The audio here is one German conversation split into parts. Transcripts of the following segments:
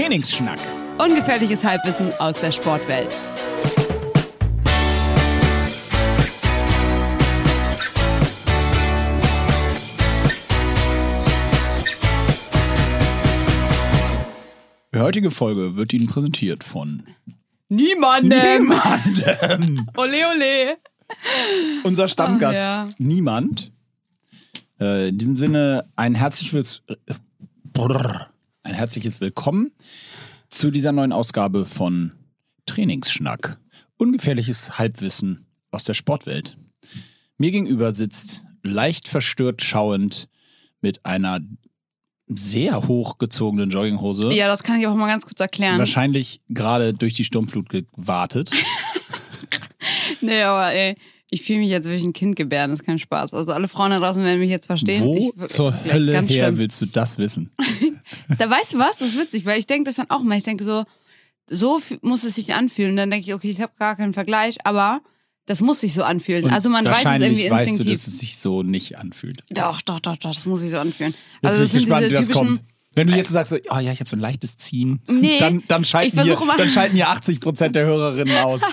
Trainingsschnack. Ungefährliches Halbwissen aus der Sportwelt. Die heutige Folge wird Ihnen präsentiert von Niemandem. niemandem. Ole, ole. Unser Stammgast Ach, ja. niemand. Äh, in diesem Sinne ein herzliches, Brrr. Ein herzliches Willkommen zu dieser neuen Ausgabe von Trainingsschnack. Ungefährliches Halbwissen aus der Sportwelt. Mir gegenüber sitzt leicht verstört schauend mit einer sehr hochgezogenen Jogginghose. Ja, das kann ich auch mal ganz kurz erklären. Wahrscheinlich gerade durch die Sturmflut gewartet. Nee, aber ey, ich fühle mich jetzt wie ein Kind gebären, das ist kein Spaß. Also alle Frauen da draußen werden mich jetzt verstehen. Wo ich, zur Hölle her schlimm. willst du das wissen? Da weißt du was, das ist witzig, weil ich denke das dann auch mal. Ich denke so, so muss es sich anfühlen. Dann denke ich, okay, ich habe gar keinen Vergleich, aber das muss sich so anfühlen. Und also man weiß es irgendwie weißt du, instinktiv. dass es sich so nicht anfühlt. doch, doch, doch, doch, das muss sich so anfühlen. Jetzt also das ich sind gespannt, diese typischen. Wenn du jetzt sagst, so, oh ja, ich habe so ein leichtes Ziehen, Nee, dann, dann, schalten hier, dann schalten hier 80 Prozent der Hörerinnen aus.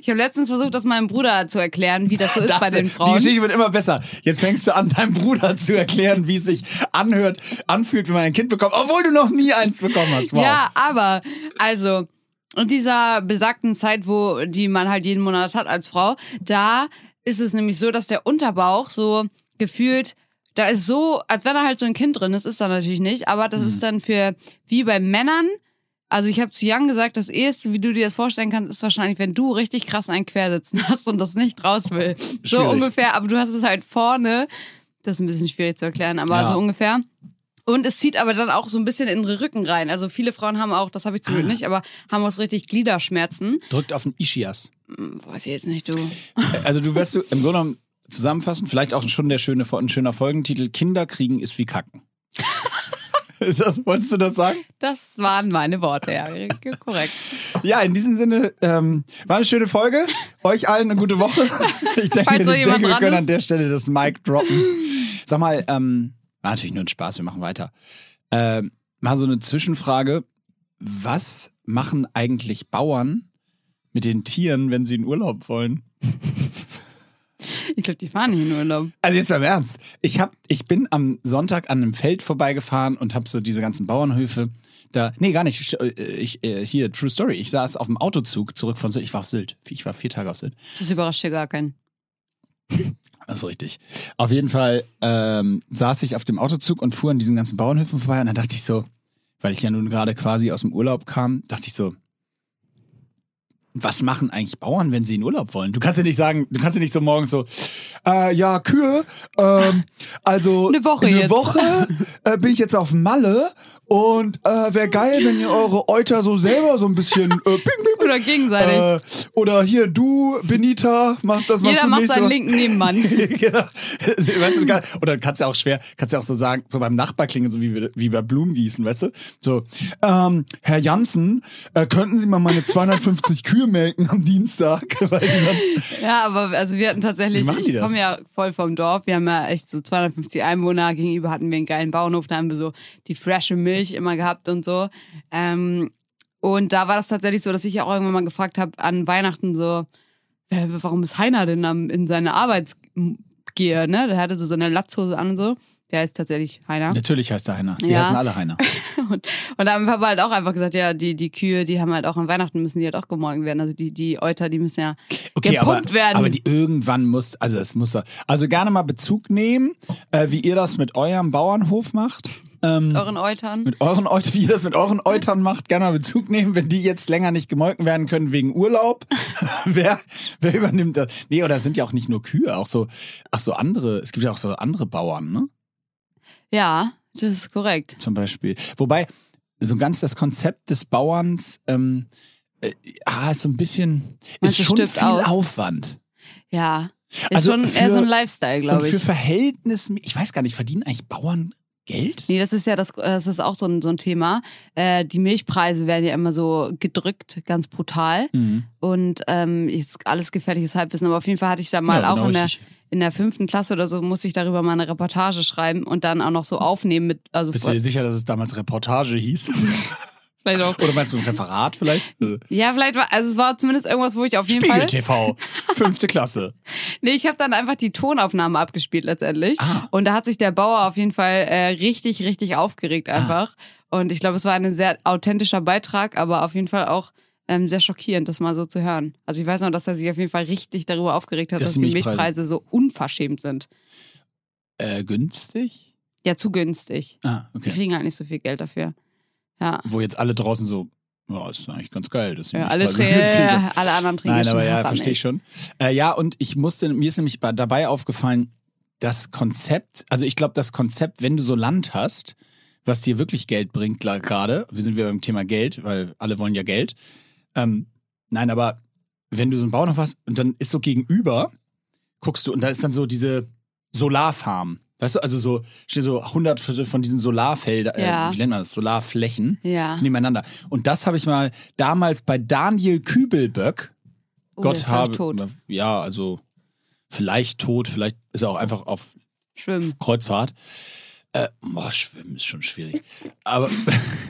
Ich habe letztens versucht, das meinem Bruder zu erklären, wie das so ist Das- bei den Die Frauen. Geschichte wird immer besser. Jetzt fängst du an, deinem Bruder zu erklären, wie es sich anhört, anfühlt, wenn man ein Kind bekommt, obwohl du noch nie eins bekommen hast. Wow. Ja, aber also in dieser besagten Zeit, wo die man halt jeden Monat hat als Frau, da ist es nämlich so, dass der Unterbauch so gefühlt da ist so, als wenn da halt so ein Kind drin ist, ist da natürlich nicht, aber das Mhm. ist dann für, wie bei Männern, also ich habe zu Jan gesagt, das eheste, wie du dir das vorstellen kannst, ist wahrscheinlich, wenn du richtig krass einen Quersitzen hast und das nicht raus will. So Schwierig. ungefähr, aber du hast es halt vorne, das ist ein bisschen schwierig zu erklären, aber Ja. so ungefähr. Und es zieht aber dann auch so ein bisschen in den Rücken rein. Also viele Frauen haben auch, das habe ich zum Ah. Glück nicht, aber haben auch so richtig Gliederschmerzen. Drückt auf den Ischias. Hm, Weiß ich jetzt nicht, du. Also du wirst du im Grunde genommen zusammenfassen, vielleicht auch schon der schöne, ein schöner Folgentitel, Kinder kriegen ist wie Kacken. ist das, wolltest du das sagen? Das waren meine Worte, ja. Korrekt. Ja, in diesem Sinne, ähm, war eine schöne Folge. Euch allen eine gute Woche. Ich denke, noch ich denke wir können ist. an der Stelle das Mic droppen. Sag mal, ähm, war natürlich nur ein Spaß, wir machen weiter. Ähm, mal so eine Zwischenfrage. Was machen eigentlich Bauern mit den Tieren, wenn sie in Urlaub wollen? Ich glaube, die fahren nicht in Urlaub. Also jetzt am Ernst. Ich, hab, ich bin am Sonntag an einem Feld vorbeigefahren und habe so diese ganzen Bauernhöfe da. Nee, gar nicht. Ich, ich, äh, hier, True Story. Ich saß auf dem Autozug zurück von Sylt. Ich war auf Sylt. Ich war vier Tage auf Sylt. Das überrascht hier gar keinen. Das ist richtig. Auf jeden Fall ähm, saß ich auf dem Autozug und fuhr an diesen ganzen Bauernhöfen vorbei und dann dachte ich so, weil ich ja nun gerade quasi aus dem Urlaub kam, dachte ich so, was machen eigentlich Bauern, wenn sie in Urlaub wollen? Du kannst ja nicht sagen, du kannst ja nicht so morgens so, äh, ja, Kühe, ähm, also Eine Woche eine jetzt. Woche äh, bin ich jetzt auf Malle und äh, wäre geil, wenn ihr eure Euter so selber so ein bisschen äh, ping, ping, Oder gegenseitig. äh, oder hier, du, Benita, mach das machst Jeder macht seinen Woche. linken Nebenmann. genau. Weißt du, kann- oder kannst ja auch schwer, kannst ja auch so sagen, so beim Nachbar klingen, so wie, wie bei Blumengießen, weißt du? So, ähm, Herr Jansen, äh, könnten Sie mal meine 250 Kühe melken am Dienstag? Ja, aber also wir hatten tatsächlich, ich komme ja voll vom Dorf, wir haben ja echt so 250 Einwohner, gegenüber hatten wir einen geilen Bauernhof, da haben wir so die frische Milch immer gehabt und so. Ähm, und da war das tatsächlich so, dass ich ja auch irgendwann mal gefragt habe an Weihnachten so, warum ist Heiner denn in seine Arbeitsgehe, ne? Der hatte so so eine Latzhose an und so. Der ist tatsächlich Heiner. Natürlich heißt der Heiner. Sie Ja. heißen alle Heiner. Und, und da haben Papa halt auch einfach gesagt, ja, die, die Kühe, die haben halt auch an Weihnachten müssen die halt auch gemorgen werden. Also die, die Euter, die müssen ja Okay, aber, gepumpt werden. aber die irgendwann muss, also es muss, also gerne mal Bezug nehmen, äh, wie ihr das mit eurem Bauernhof macht. Ähm, euren Eutern. mit euren Eutern, wie ihr das mit euren Eutern macht, gerne mal Bezug nehmen, wenn die jetzt länger nicht gemolken werden können wegen Urlaub. wer, wer übernimmt das? Nee, oder sind ja auch nicht nur Kühe, auch so, ach so andere, es gibt ja auch so andere Bauern, ne? Ja, das ist korrekt. Zum Beispiel. Wobei, so ganz das Konzept des Bauerns, ähm, äh, ah, ist so ein bisschen, Meinst ist schon viel aus? Aufwand. Ja. Ist Also schon für- eher so ein Lifestyle, Und glaube für ich. Verhältnis, ich weiß gar nicht, verdienen eigentlich Bauern Geld? Nee, das ist ja das, das ist auch so ein, so ein Thema. Äh, die Milchpreise werden ja immer so gedrückt, ganz brutal. Mhm. Und ähm, ist alles gefährliches Halbwissen. Aber auf jeden Fall hatte ich da mal Ja, auch genau in der. In der fünften Klasse oder so, musste ich darüber mal eine Reportage schreiben und dann auch noch so aufnehmen mit, also Bist du dir sicher, dass es damals Reportage hieß? Vielleicht auch. Oder meinst du ein Referat vielleicht? Ja, vielleicht war, also es war zumindest irgendwas, wo ich auf jeden Spiegel Fall. TV, fünfte Klasse. Nee, ich habe dann einfach die Tonaufnahme abgespielt letztendlich. Ah. Und da hat sich der Bauer auf jeden Fall äh, richtig, richtig aufgeregt Ah. einfach. Und ich glaube, es war ein sehr authentischer Beitrag, aber auf jeden Fall auch ähm, sehr schockierend, das mal so zu hören. Also ich weiß noch, dass er sich auf jeden Fall richtig darüber aufgeregt hat, Dass dass, die die Milchpreise- Milchpreise so unverschämt sind. Äh, günstig? Ja, zu günstig. Ah, Die okay. kriegen halt nicht so viel Geld dafür. Ja. Wo jetzt alle draußen so, ja, ist eigentlich ganz geil. Das Ja, alle, Trä alle anderen trinken Nein, aber ja, verstehe ich schon. Äh, ja, und ich musste, mir ist nämlich bei- dabei aufgefallen, das Konzept, also ich glaube, das Konzept, wenn du so Land hast, was dir wirklich Geld bringt, gerade, wir sind wieder beim Thema Geld, weil alle wollen ja Geld. Ähm, nein, aber wenn du so einen Bauernhof hast und dann ist so gegenüber, guckst du, und da ist dann so diese Solarfarm. Weißt du, also so, stehen so hunderte von diesen Solarfeldern, Ja. äh, wie nennt man das, Solarflächen Ja. so nebeneinander. Und das habe ich mal damals bei Daniel Kübelböck, Oh, Gott habe, tot. ja, also vielleicht tot, vielleicht ist er auch einfach auf Schwimmen. Kreuzfahrt. Äh, boah, schwimmen ist schon schwierig. Aber,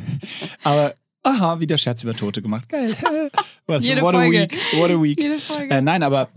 aber, aha, wieder Scherz über Tote gemacht. Geil. Was, Jede what Folge. a week. What a week. Jede Folge. Äh, nein, aber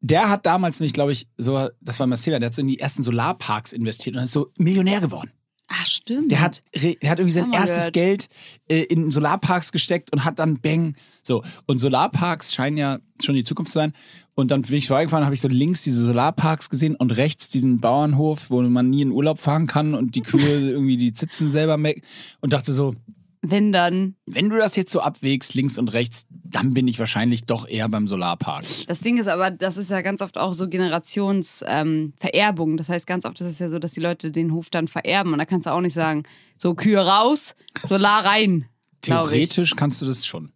der hat damals nämlich, glaube ich, so, das war Marcella, der hat so in die ersten Solarparks investiert und ist so Millionär geworden. Ach, stimmt. Der hat, der hat irgendwie sein wir erstes gehört. Geld äh, in Solarparks gesteckt und hat dann Bang. So. Und Solarparks scheinen ja schon die Zukunft zu sein. Und dann bin ich vorbeigefahren, habe ich so links diese Solarparks gesehen und rechts diesen Bauernhof, wo man nie in Urlaub fahren kann und die Kühe irgendwie die Zitzen selber meck. Und dachte so, Wenn dann. wenn du das jetzt so abwägst, links und rechts, dann bin ich wahrscheinlich doch eher beim Solarpark. Das Ding ist aber, das ist ja ganz oft auch so Generationsvererbung. Ähm, das heißt, ganz oft ist es ja so, dass die Leute den Hof dann vererben. Und da kannst du auch nicht sagen, so Kühe raus, Solar rein. Theoretisch kannst du das schon.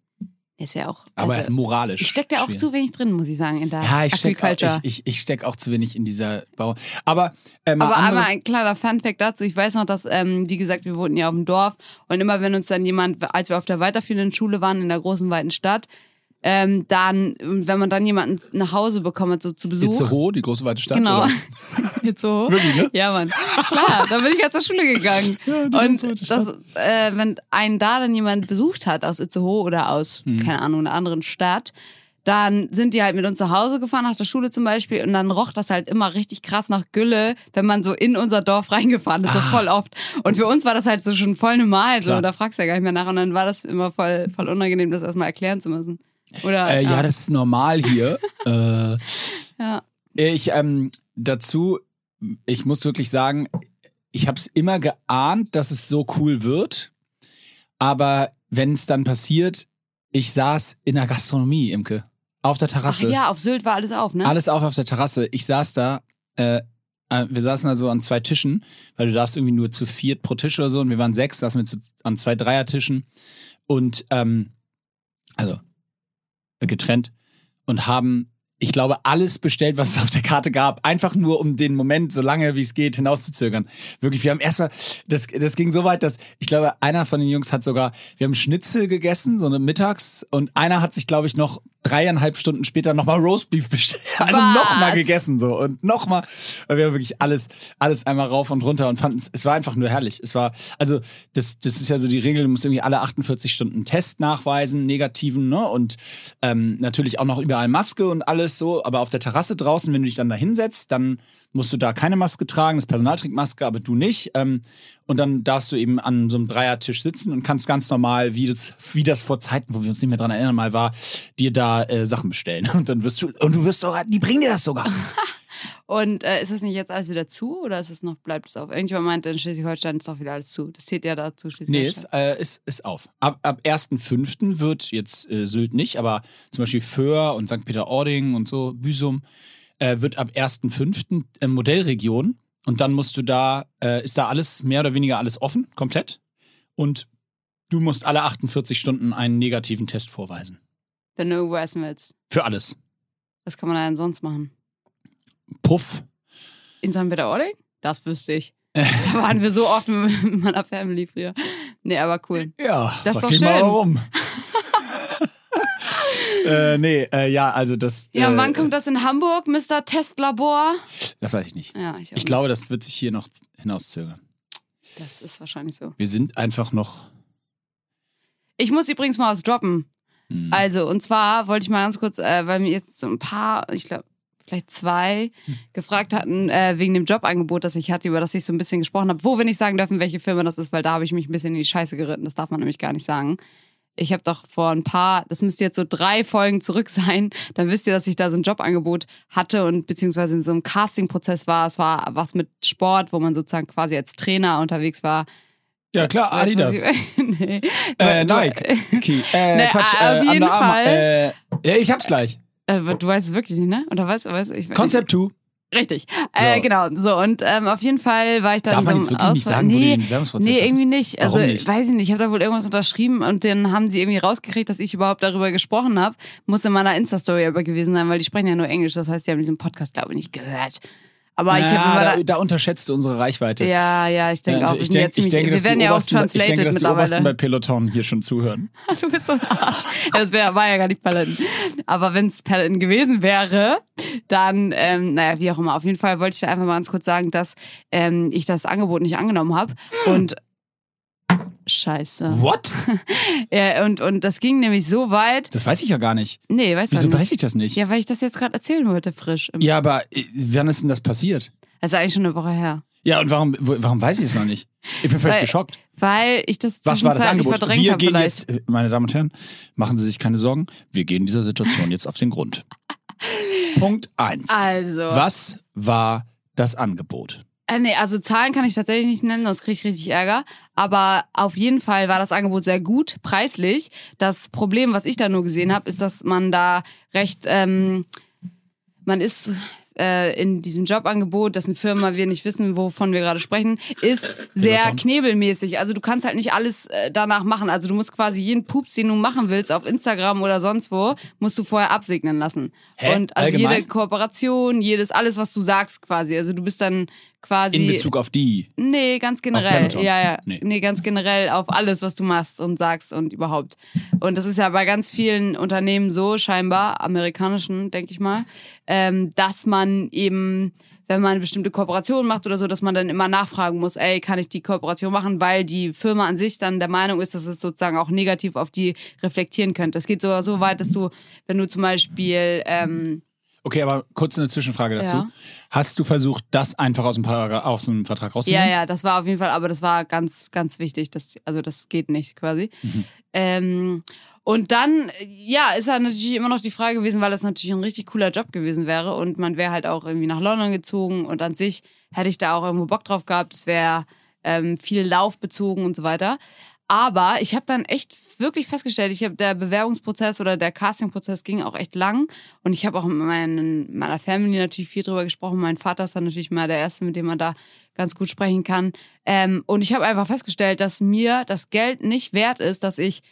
Ist ja auch. Aber also, moralisch. ich steck da auch schwierig. zu wenig drin, muss ich sagen, in der Ja, ich steck, auch, ich, ich, ich steck auch zu wenig in dieser Bau. Aber, äh, mal Aber einmal ein kleiner Funfact dazu. Ich weiß noch, dass, ähm, wie gesagt, wir wohnten ja auf dem Dorf und immer wenn uns dann jemand, als wir auf der weiterführenden Schule waren in der großen, weiten Stadt, ähm, dann, wenn man dann jemanden nach Hause bekommen hat, so zu Besuch. Itzehoe, die große weite Stadt. Genau. So. Wirklich, ne? Ja, Mann. Klar, da bin ich ja zur Schule gegangen. Ja, die ganz weite und das, äh, wenn einen da dann jemand besucht hat aus Itzehoe oder aus, Mhm. keine Ahnung, einer anderen Stadt, dann sind die halt mit uns zu Hause gefahren, nach der Schule zum Beispiel, und dann roch das halt immer richtig krass nach Gülle, wenn man so in unser Dorf reingefahren ist, so voll oft. Und für uns war das halt so schon voll normal, so, Ah. Klar. da fragst du ja gar nicht mehr nach. Und dann war das immer voll, voll unangenehm, das erstmal erklären zu müssen. Oder, Äh, ja. das ist normal hier. äh, ja. ich, ähm, dazu, ich muss wirklich sagen, ich habe es immer geahnt, dass es so cool wird. Aber wenn es dann passiert, ich saß in der Gastronomie, Imke, auf der Ach Terrasse. ja, auf Sylt war alles auf, ne? Alles auf auf der Terrasse. Ich saß da, äh, äh, wir saßen da so an zwei Tischen, weil du darfst irgendwie nur zu viert pro Tisch oder so und wir waren sechs, saßen wir zu, an zwei Dreiertischen und ähm, also getrennt und haben, ich glaube, alles bestellt, was es auf der Karte gab, einfach nur um den Moment so lange wie es geht hinauszuzögern. Wirklich, wir haben erstmal, das, das ging so weit, dass ich glaube, einer von den Jungs hat sogar, wir haben Schnitzel gegessen, so eine mittags und einer hat sich, glaube ich, noch dreieinhalb Stunden später nochmal Roastbeef bestellt. Also nochmal gegessen so und nochmal. Wir haben wirklich alles, alles einmal rauf und runter und fanden es, es war einfach nur herrlich. Es war, also das, das ist ja so die Regel, du musst irgendwie alle 48 Stunden einen Test nachweisen, negativen, ne? Und ähm, natürlich auch noch überall Maske und alles so. Aber auf der Terrasse draußen, wenn du dich dann da hinsetzt, dann musst du da keine Maske tragen. Das Personal trägt Maske, aber du nicht. Ähm, und dann darfst du eben an so einem Dreiertisch sitzen und kannst ganz normal, wie das, wie das vor Zeiten, wo wir uns nicht mehr dran erinnern, mal war, dir da äh, Sachen bestellen. Und dann wirst du, und du wirst sogar, die bringen dir das sogar. Und äh, ist das nicht jetzt alles wieder zu oder ist es noch, bleibt es auf? Irgendjemand meinte, in Schleswig-Holstein ist doch wieder alles zu. Das zählt ja dazu, Nee, Schleswig-Holstein. ist, äh, ist, ist auf. Ab, ab 1.5. wird jetzt äh, Sylt nicht, aber zum Beispiel Föhr und St. Peter-Ording und so, Büsum, äh, wird ab 1.5. Äh, Modellregion. Und dann musst du da, äh, ist da alles, mehr oder weniger alles offen, komplett. Und du musst alle 48 Stunden einen negativen Test vorweisen. Wenn du irgendwo essen willst. Für alles. Was kann man da denn sonst machen? Puff. In St. Peter-Ording? Das wüsste ich. da waren wir so oft mit meiner Family früher. Nee, aber cool. Ja, Das ist doch dich mal schön. äh, nee, äh, ja, also das. Ja, und äh, wann kommt das in Hamburg, Mr. Testlabor? Das weiß ich nicht. Ja, ich auch Ich glaube, nicht. das wird sich hier noch hinauszögern. das ist wahrscheinlich so. Wir sind einfach noch. ich muss übrigens mal was droppen. Hm. Also, und zwar wollte ich mal ganz kurz, äh, weil mir jetzt so ein paar, ich glaube, vielleicht zwei Hm. gefragt hatten, äh, wegen dem Jobangebot, das ich hatte, über das ich so ein bisschen gesprochen habe, wo wir nicht sagen dürfen, welche Firma das ist, weil da habe ich mich ein bisschen in die Scheiße geritten. Das darf man nämlich gar nicht sagen. Ich habe doch vor ein paar, das müsste jetzt so drei Folgen zurück sein, dann wisst ihr, dass ich da so ein Jobangebot hatte und beziehungsweise in so einem Castingprozess war. Es war was mit Sport, wo man sozusagen quasi als Trainer unterwegs war. Ja, klar, Adidas. nee. Äh, Nike. Okay. Äh, Nee, Quatsch, auf äh, jeden. Fall. Äh, ja, ich hab's gleich. Äh, du weißt es wirklich nicht, ne? Oder was? Concept 2. Richtig. Äh, So. genau. So, und ähm, auf jeden Fall war ich da Darf in so einem wirklich nicht Auswahl- sagen, nee, Nee, irgendwie nicht. Also, nicht? weiß ich nicht. Ich habe da wohl irgendwas unterschrieben und dann haben sie irgendwie rausgekriegt, dass ich überhaupt darüber gesprochen habe. Muss in meiner Insta-Story aber gewesen sein, weil die sprechen ja nur Englisch. Das heißt, die haben diesen Podcast, glaube ich, nicht gehört. Aber ich habe ja, immer da, da. unterschätzt du unsere Reichweite. Ja, ja, ich denke Ja, auch. ich, ja denk, ich denke, wir werden ja auch Obersten, ich translated denke, dass die Obersten mittlerweile. bei Peloton hier schon zuhören. Du bist so ein Arsch. Ja, Das wär, war ja gar nicht Paladin. Aber wenn es Paladin gewesen wäre, dann, ähm, naja, wie auch immer. Auf jeden Fall wollte ich da einfach mal ganz kurz sagen, dass ähm, ich das Angebot nicht angenommen habe. Und Scheiße. What? Ja, und, und das ging nämlich so weit. Das weiß ich ja gar nicht. Nee, weißt du Wieso nicht. weiß ich das nicht? Ja, weil ich das jetzt gerade erzählen wollte, frisch. Ja, aber äh, wann ist denn das passiert? Das ist eigentlich schon eine Woche her. Ja, und warum, warum weiß ich es noch nicht? Ich bin völlig Weil- geschockt. Weil ich das Was war das zwischenzeitlich Angebot? verdrängt Wir habe gehen vielleicht. jetzt, äh, meine Damen und Herren, machen Sie sich keine Sorgen, wir gehen dieser Situation jetzt auf den Grund. Punkt eins. Also. Was war das Angebot? Äh, nee, also Zahlen kann ich tatsächlich nicht nennen, sonst kriege ich richtig Ärger. Aber auf jeden Fall war das Angebot sehr gut, preislich. Das Problem, was ich da nur gesehen habe, ist, dass man da recht, ähm, man ist äh, in diesem Jobangebot, dessen Firma wir nicht wissen, wovon wir gerade sprechen, ist sehr knebelmäßig. Also du kannst halt nicht alles äh, danach machen. Also du musst quasi jeden Pups, den du machen willst, auf Instagram oder sonst wo, musst du vorher absegnen lassen. Hä? Und also Allgemein? jede Kooperation, jedes, alles, was du sagst quasi. Also du bist dann quasi. In Bezug auf die. Nee, ganz generell. Peloton? Ja, ja. Nee. Nee. ganz generell auf alles, was du machst und sagst und überhaupt. Und das ist ja bei ganz vielen Unternehmen so, scheinbar, amerikanischen, denke ich mal, ähm, dass man eben, wenn man eine bestimmte Kooperation macht oder so, dass man dann immer nachfragen muss, ey, kann ich die Kooperation machen, weil die Firma an sich dann der Meinung ist, dass es sozusagen auch negativ auf die reflektieren könnte. Es geht sogar so weit, dass du, wenn du zum Beispiel, ähm, Okay, aber kurz eine Zwischenfrage dazu. Ja. Hast du versucht, das einfach aus dem, aus dem Vertrag Ja, rauszunehmen? ja, das war auf jeden Fall, aber das war ganz, ganz wichtig. Das, also das geht nicht quasi. Ähm, und dann, ja, ist halt natürlich immer noch die Frage gewesen, weil das natürlich ein richtig cooler Job gewesen wäre und man wäre halt auch irgendwie nach London gezogen und an sich hätte ich da auch irgendwo Bock drauf gehabt. Es wäre ähm, viel laufbezogen und so weiter. Aber ich habe dann echt wirklich festgestellt, ich habe der Bewerbungsprozess oder der Castingprozess ging auch echt lang und ich habe auch mit meinen, meiner Family natürlich viel drüber gesprochen. Mein Vater ist dann natürlich mal der Erste, mit dem man da ganz gut sprechen kann. Ähm, und ich habe einfach festgestellt, dass mir das Geld nicht wert ist, dass ich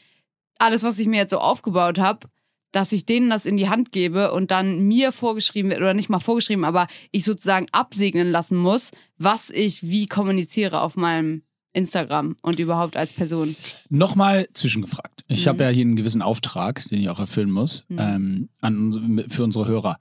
alles, was ich mir jetzt so aufgebaut habe, dass ich denen das in die Hand gebe und dann mir vorgeschrieben wird, oder nicht mal vorgeschrieben, aber ich sozusagen absegnen lassen muss, was ich wie kommuniziere auf meinem Instagram und überhaupt als Person. Nochmal zwischengefragt. Ich Mhm. habe ja hier einen gewissen Auftrag, den ich auch erfüllen muss, ähm, an, für unsere Hörer.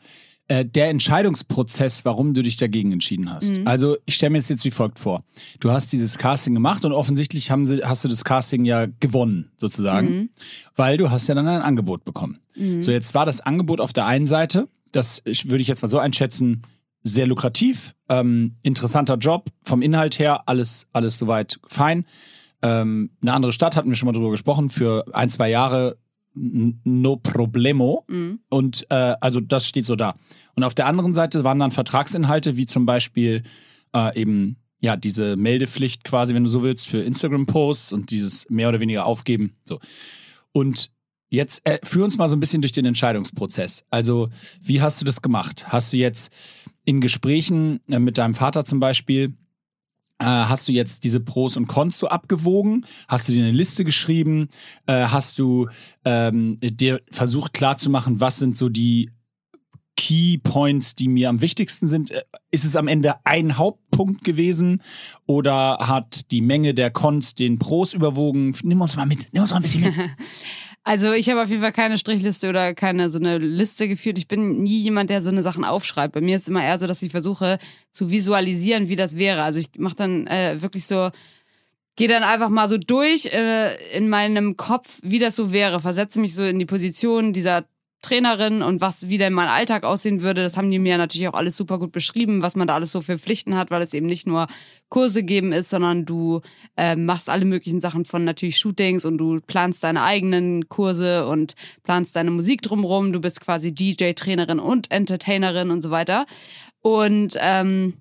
Äh, der Entscheidungsprozess, warum du dich dagegen entschieden hast. Mhm. Also ich stelle mir das jetzt wie folgt vor. Du hast dieses Casting gemacht und offensichtlich sie, hast du das Casting ja gewonnen, sozusagen, Mhm. weil du hast ja dann ein Angebot bekommen. So, jetzt war das Angebot auf der einen Seite, das würde ich jetzt mal so einschätzen, sehr lukrativ, ähm, interessanter Job, vom Inhalt her alles, alles soweit fein. Ähm, eine andere Stadt hatten wir schon mal drüber gesprochen, für ein, zwei Jahre no problemo. Und äh, also das steht so da. Und auf der anderen Seite waren dann Vertragsinhalte, wie zum Beispiel äh, eben ja diese Meldepflicht quasi, wenn du so willst, für Instagram-Posts und dieses mehr oder weniger aufgeben. So. Und jetzt äh, führ uns mal so ein bisschen durch den Entscheidungsprozess. Also, wie hast du das gemacht? Hast du jetzt in Gesprächen äh, mit deinem Vater zum Beispiel, äh, hast du jetzt diese Pros und Cons so abgewogen? Hast du dir eine Liste geschrieben? Äh, hast du ähm, dir versucht klarzumachen, was sind so die Key Points, die mir am wichtigsten sind? Ist es am Ende ein Hauptpunkt gewesen oder hat die Menge der Cons den Pros überwogen? Nimm uns mal mit, nimm uns mal ein bisschen mit. Also ich habe auf jeden Fall keine Strichliste oder keine so eine Liste geführt. Ich bin nie jemand, der so eine Sachen aufschreibt. Bei mir ist es immer eher so, dass ich versuche zu visualisieren, wie das wäre. Also ich mache dann äh, wirklich so gehe dann einfach mal so durch äh, in meinem Kopf, wie das so wäre. Versetze mich so in die Position dieser Trainerin und was, wie denn mein Alltag aussehen würde. Das haben die mir natürlich auch alles super gut beschrieben, was man da alles so für Pflichten hat, weil es eben nicht nur Kurse geben ist, sondern du äh, machst alle möglichen Sachen von natürlich Shootings und du planst deine eigenen Kurse und planst deine Musik drumrum. Du bist quasi DJ, Trainerin und Entertainerin und so weiter. Und ähm,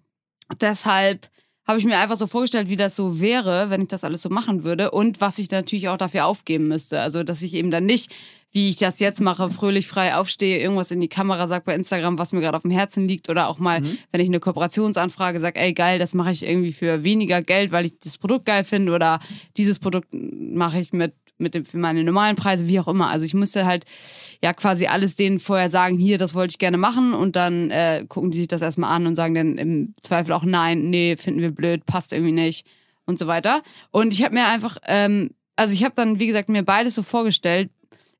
deshalb habe ich mir einfach so vorgestellt, wie das so wäre, wenn ich das alles so machen würde und was ich natürlich auch dafür aufgeben müsste. Also, dass ich eben dann nicht, wie ich das jetzt mache, fröhlich frei aufstehe, irgendwas in die Kamera sage bei Instagram, was mir gerade auf dem Herzen liegt oder auch mal, mhm. wenn ich eine Kooperationsanfrage sage, ey geil, das mache ich irgendwie für weniger Geld, weil ich das Produkt geil finde oder dieses Produkt mache ich mit mit dem, für meine normalen Preise, wie auch immer. Also ich musste halt ja quasi alles denen vorher sagen, hier, das wollte ich gerne machen und dann äh, gucken die sich das erstmal an und sagen dann im Zweifel auch nein, nee, finden wir blöd, passt irgendwie nicht und so weiter. Und ich habe mir einfach, ähm, also ich habe dann, wie gesagt, mir beides so vorgestellt,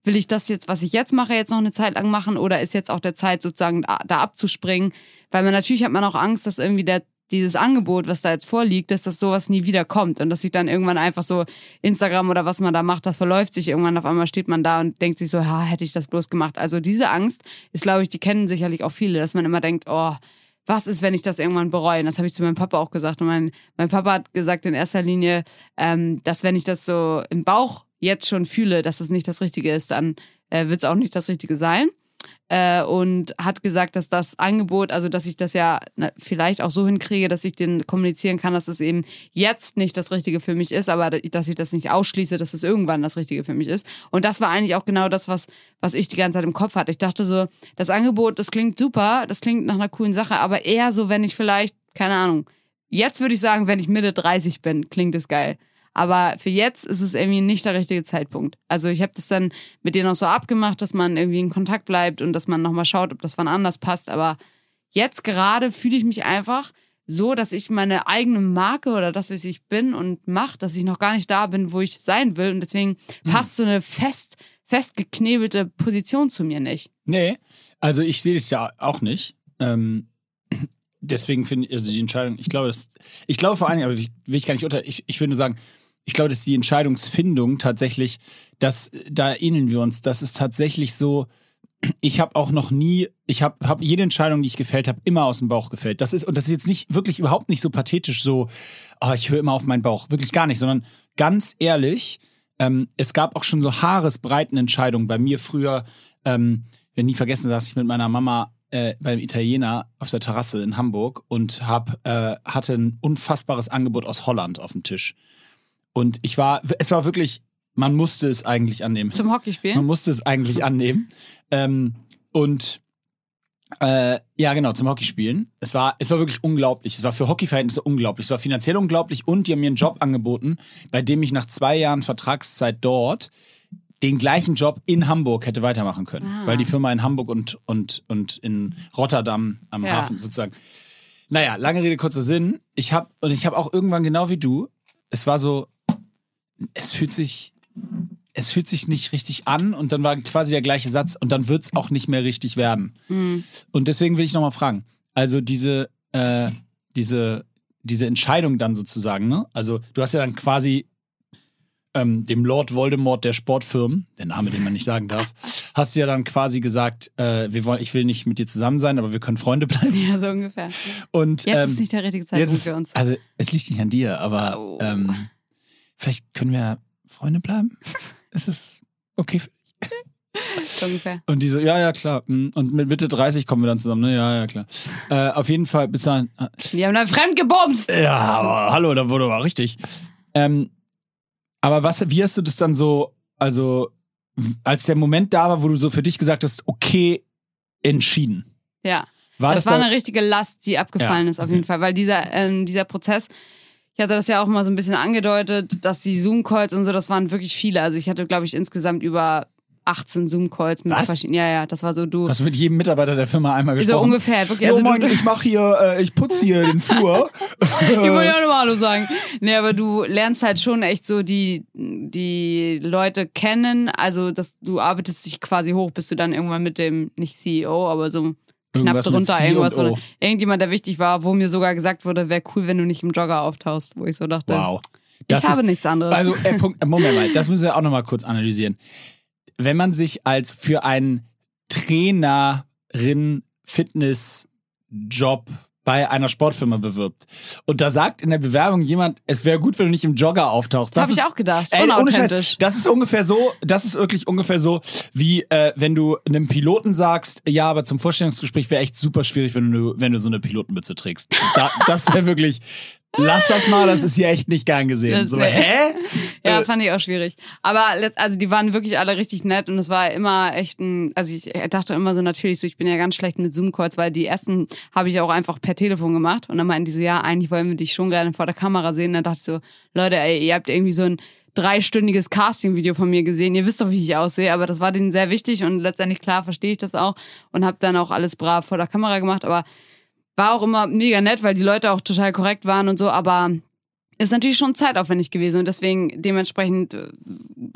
will ich das jetzt, was ich jetzt mache, jetzt noch eine Zeit lang machen oder ist jetzt auch der Zeit sozusagen da, da abzuspringen? Weil man natürlich hat man auch Angst, dass irgendwie der dieses Angebot, was da jetzt vorliegt, dass das sowas nie wieder kommt und dass sich dann irgendwann einfach so Instagram oder was man da macht, das verläuft sich irgendwann auf einmal steht man da und denkt sich so, ha, hätte ich das bloß gemacht. Also diese Angst ist, glaube ich, die kennen sicherlich auch viele, dass man immer denkt, oh, was ist, wenn ich das irgendwann bereue? Und das habe ich zu meinem Papa auch gesagt. Und mein, mein Papa hat gesagt in erster Linie, ähm, dass wenn ich das so im Bauch jetzt schon fühle, dass es nicht das Richtige ist, dann äh, wird es auch nicht das Richtige sein äh, und hat gesagt, dass das Angebot, also dass ich das ja vielleicht auch so hinkriege, dass ich den kommunizieren kann, dass es eben jetzt nicht das Richtige für mich ist, aber dass ich das nicht ausschließe, dass es irgendwann das Richtige für mich ist. Und das war eigentlich auch genau das, was, was ich die ganze Zeit im Kopf hatte. Ich dachte so, das Angebot, das klingt super, das klingt nach einer coolen Sache, aber eher so, wenn ich vielleicht, keine Ahnung, jetzt würde ich sagen, wenn ich Mitte 30 bin, klingt es geil. Aber für jetzt ist es irgendwie nicht der richtige Zeitpunkt. Also ich habe das dann mit denen auch so abgemacht, dass man irgendwie in Kontakt bleibt und dass man nochmal schaut, ob das wann anders passt. Aber jetzt gerade fühle ich mich einfach so, dass ich meine eigene Marke oder das, was ich bin und mache, dass ich noch gar nicht da bin, wo ich sein will. Und deswegen mhm. passt so eine fest, festgeknebelte Position zu mir nicht. Nee, also ich sehe es ja auch nicht. Ähm, deswegen finde ich, also die Entscheidung, ich glaube, das, ich glaube vor allem, aber will ich gar nicht unter, ich, ich würde nur sagen, ich glaube, dass die Entscheidungsfindung tatsächlich, dass da ähneln wir uns, das ist tatsächlich so, ich habe auch noch nie, ich habe hab jede Entscheidung, die ich gefällt habe, immer aus dem Bauch gefällt. Das ist und das ist jetzt nicht wirklich überhaupt nicht so pathetisch, so, oh, ich höre immer auf meinen Bauch, wirklich gar nicht, sondern ganz ehrlich, ähm, es gab auch schon so haaresbreiten Entscheidungen bei mir früher. Ähm, wir nie vergessen, dass ich mit meiner Mama äh, beim Italiener auf der Terrasse in Hamburg und hab, äh, hatte ein unfassbares Angebot aus Holland auf dem Tisch. Und ich war, es war wirklich, man musste es eigentlich annehmen. Zum Hockeyspielen? Man musste es eigentlich annehmen. Ähm, und äh, ja, genau, zum Hockeyspielen. Es war, es war wirklich unglaublich. Es war für Hockeyverhältnisse unglaublich. Es war finanziell unglaublich und die haben mir einen Job angeboten, bei dem ich nach zwei Jahren Vertragszeit dort den gleichen Job in Hamburg hätte weitermachen können. Ah. Weil die Firma in Hamburg und, und, und in Rotterdam am ja. Hafen sozusagen. Naja, lange Rede, kurzer Sinn. Ich habe und ich habe auch irgendwann genau wie du, es war so, es fühlt sich, es fühlt sich nicht richtig an und dann war quasi der gleiche Satz und dann wird es auch nicht mehr richtig werden. Mhm. Und deswegen will ich nochmal fragen, also diese, äh, diese, diese Entscheidung dann sozusagen, ne? Also du hast ja dann quasi ähm, dem Lord Voldemort der Sportfirmen, der Name, den man nicht sagen darf, hast du ja dann quasi gesagt, äh, wir wollen, ich will nicht mit dir zusammen sein, aber wir können Freunde bleiben. Ja, so ungefähr. Und, jetzt ähm, ist nicht der richtige Zeitpunkt ist, für uns. Also es liegt nicht an dir, aber oh. ähm, vielleicht können wir Freunde bleiben. ist es okay für dich? So ungefähr. Und die so, ja, ja, klar. Hm, und mit Mitte 30 kommen wir dann zusammen, ne? Ja, ja, klar. Äh, auf jeden Fall bis dahin. Die haben dann fremd gebomst. Ja, aber hallo, da wurde aber richtig. Ähm, aber was, wie hast du das dann so, also als der Moment da war, wo du so für dich gesagt hast, okay, entschieden. Ja. War das, das war da? eine richtige Last, die abgefallen ja, ist, auf jeden Fall. Weil dieser, ähm, dieser Prozess, ich hatte das ja auch mal so ein bisschen angedeutet, dass die Zoom-Calls und so, das waren wirklich viele. Also ich hatte, glaube ich, insgesamt über 18 Zoom-Calls mit verschiedenen. Ja, ja, das war so du. Hast du mit jedem Mitarbeiter der Firma einmal gesprochen? So ungefähr, wirklich. Also, moin, ich mach hier, äh, ich putze hier den Flur. ich wollte ja auch nochmal Hallo sagen. Nee, aber du lernst halt schon echt so die, die Leute kennen. Also, dass du arbeitest dich quasi hoch, bis du dann irgendwann mit dem, nicht CEO, aber so knapp drunter irgendwas. Oder irgendjemand, der wichtig war, wo mir sogar gesagt wurde, wäre cool, wenn du nicht im Jogger auftauchst, wo ich so dachte. Wow. Das ich habe ist, nichts anderes. Also, äh, Punkt, Moment mal, das müssen wir auch nochmal kurz analysieren. Wenn man sich als für einen Trainerin Fitnessjob bei einer Sportfirma bewirbt und da sagt in der Bewerbung jemand, es wäre gut, wenn du nicht im Jogger auftauchst. das habe ich auch gedacht. Ey, Unauthentisch. Scheiß, das ist ungefähr so, das ist wirklich ungefähr so, wie äh, wenn du einem Piloten sagst, ja, aber zum Vorstellungsgespräch wäre echt super schwierig, wenn du, wenn du so eine Pilotenmütze trägst. Da, das wäre wirklich, lass das mal, das ist hier echt nicht gern gesehen. So, hä? Ja, Äh, fand ich auch schwierig. Aber also die waren wirklich alle richtig nett und es war immer echt ein, also ich dachte immer so natürlich so, ich bin ja ganz schlecht mit Zoom-Calls, weil die ersten habe ich auch einfach per Telefon gemacht und dann meinten die so, ja, eigentlich wollen wir dich schon gerne vor der Kamera sehen. Dann dachte ich so, Leute, ey, ihr habt irgendwie so ein dreistündiges Casting-Video von mir gesehen. Ihr wisst doch, wie ich aussehe, aber das war denen sehr wichtig und letztendlich klar verstehe ich das auch und habe dann auch alles brav vor der Kamera gemacht, aber war auch immer mega nett, weil die Leute auch total korrekt waren und so, aber ist natürlich schon zeitaufwendig gewesen und deswegen dementsprechend äh,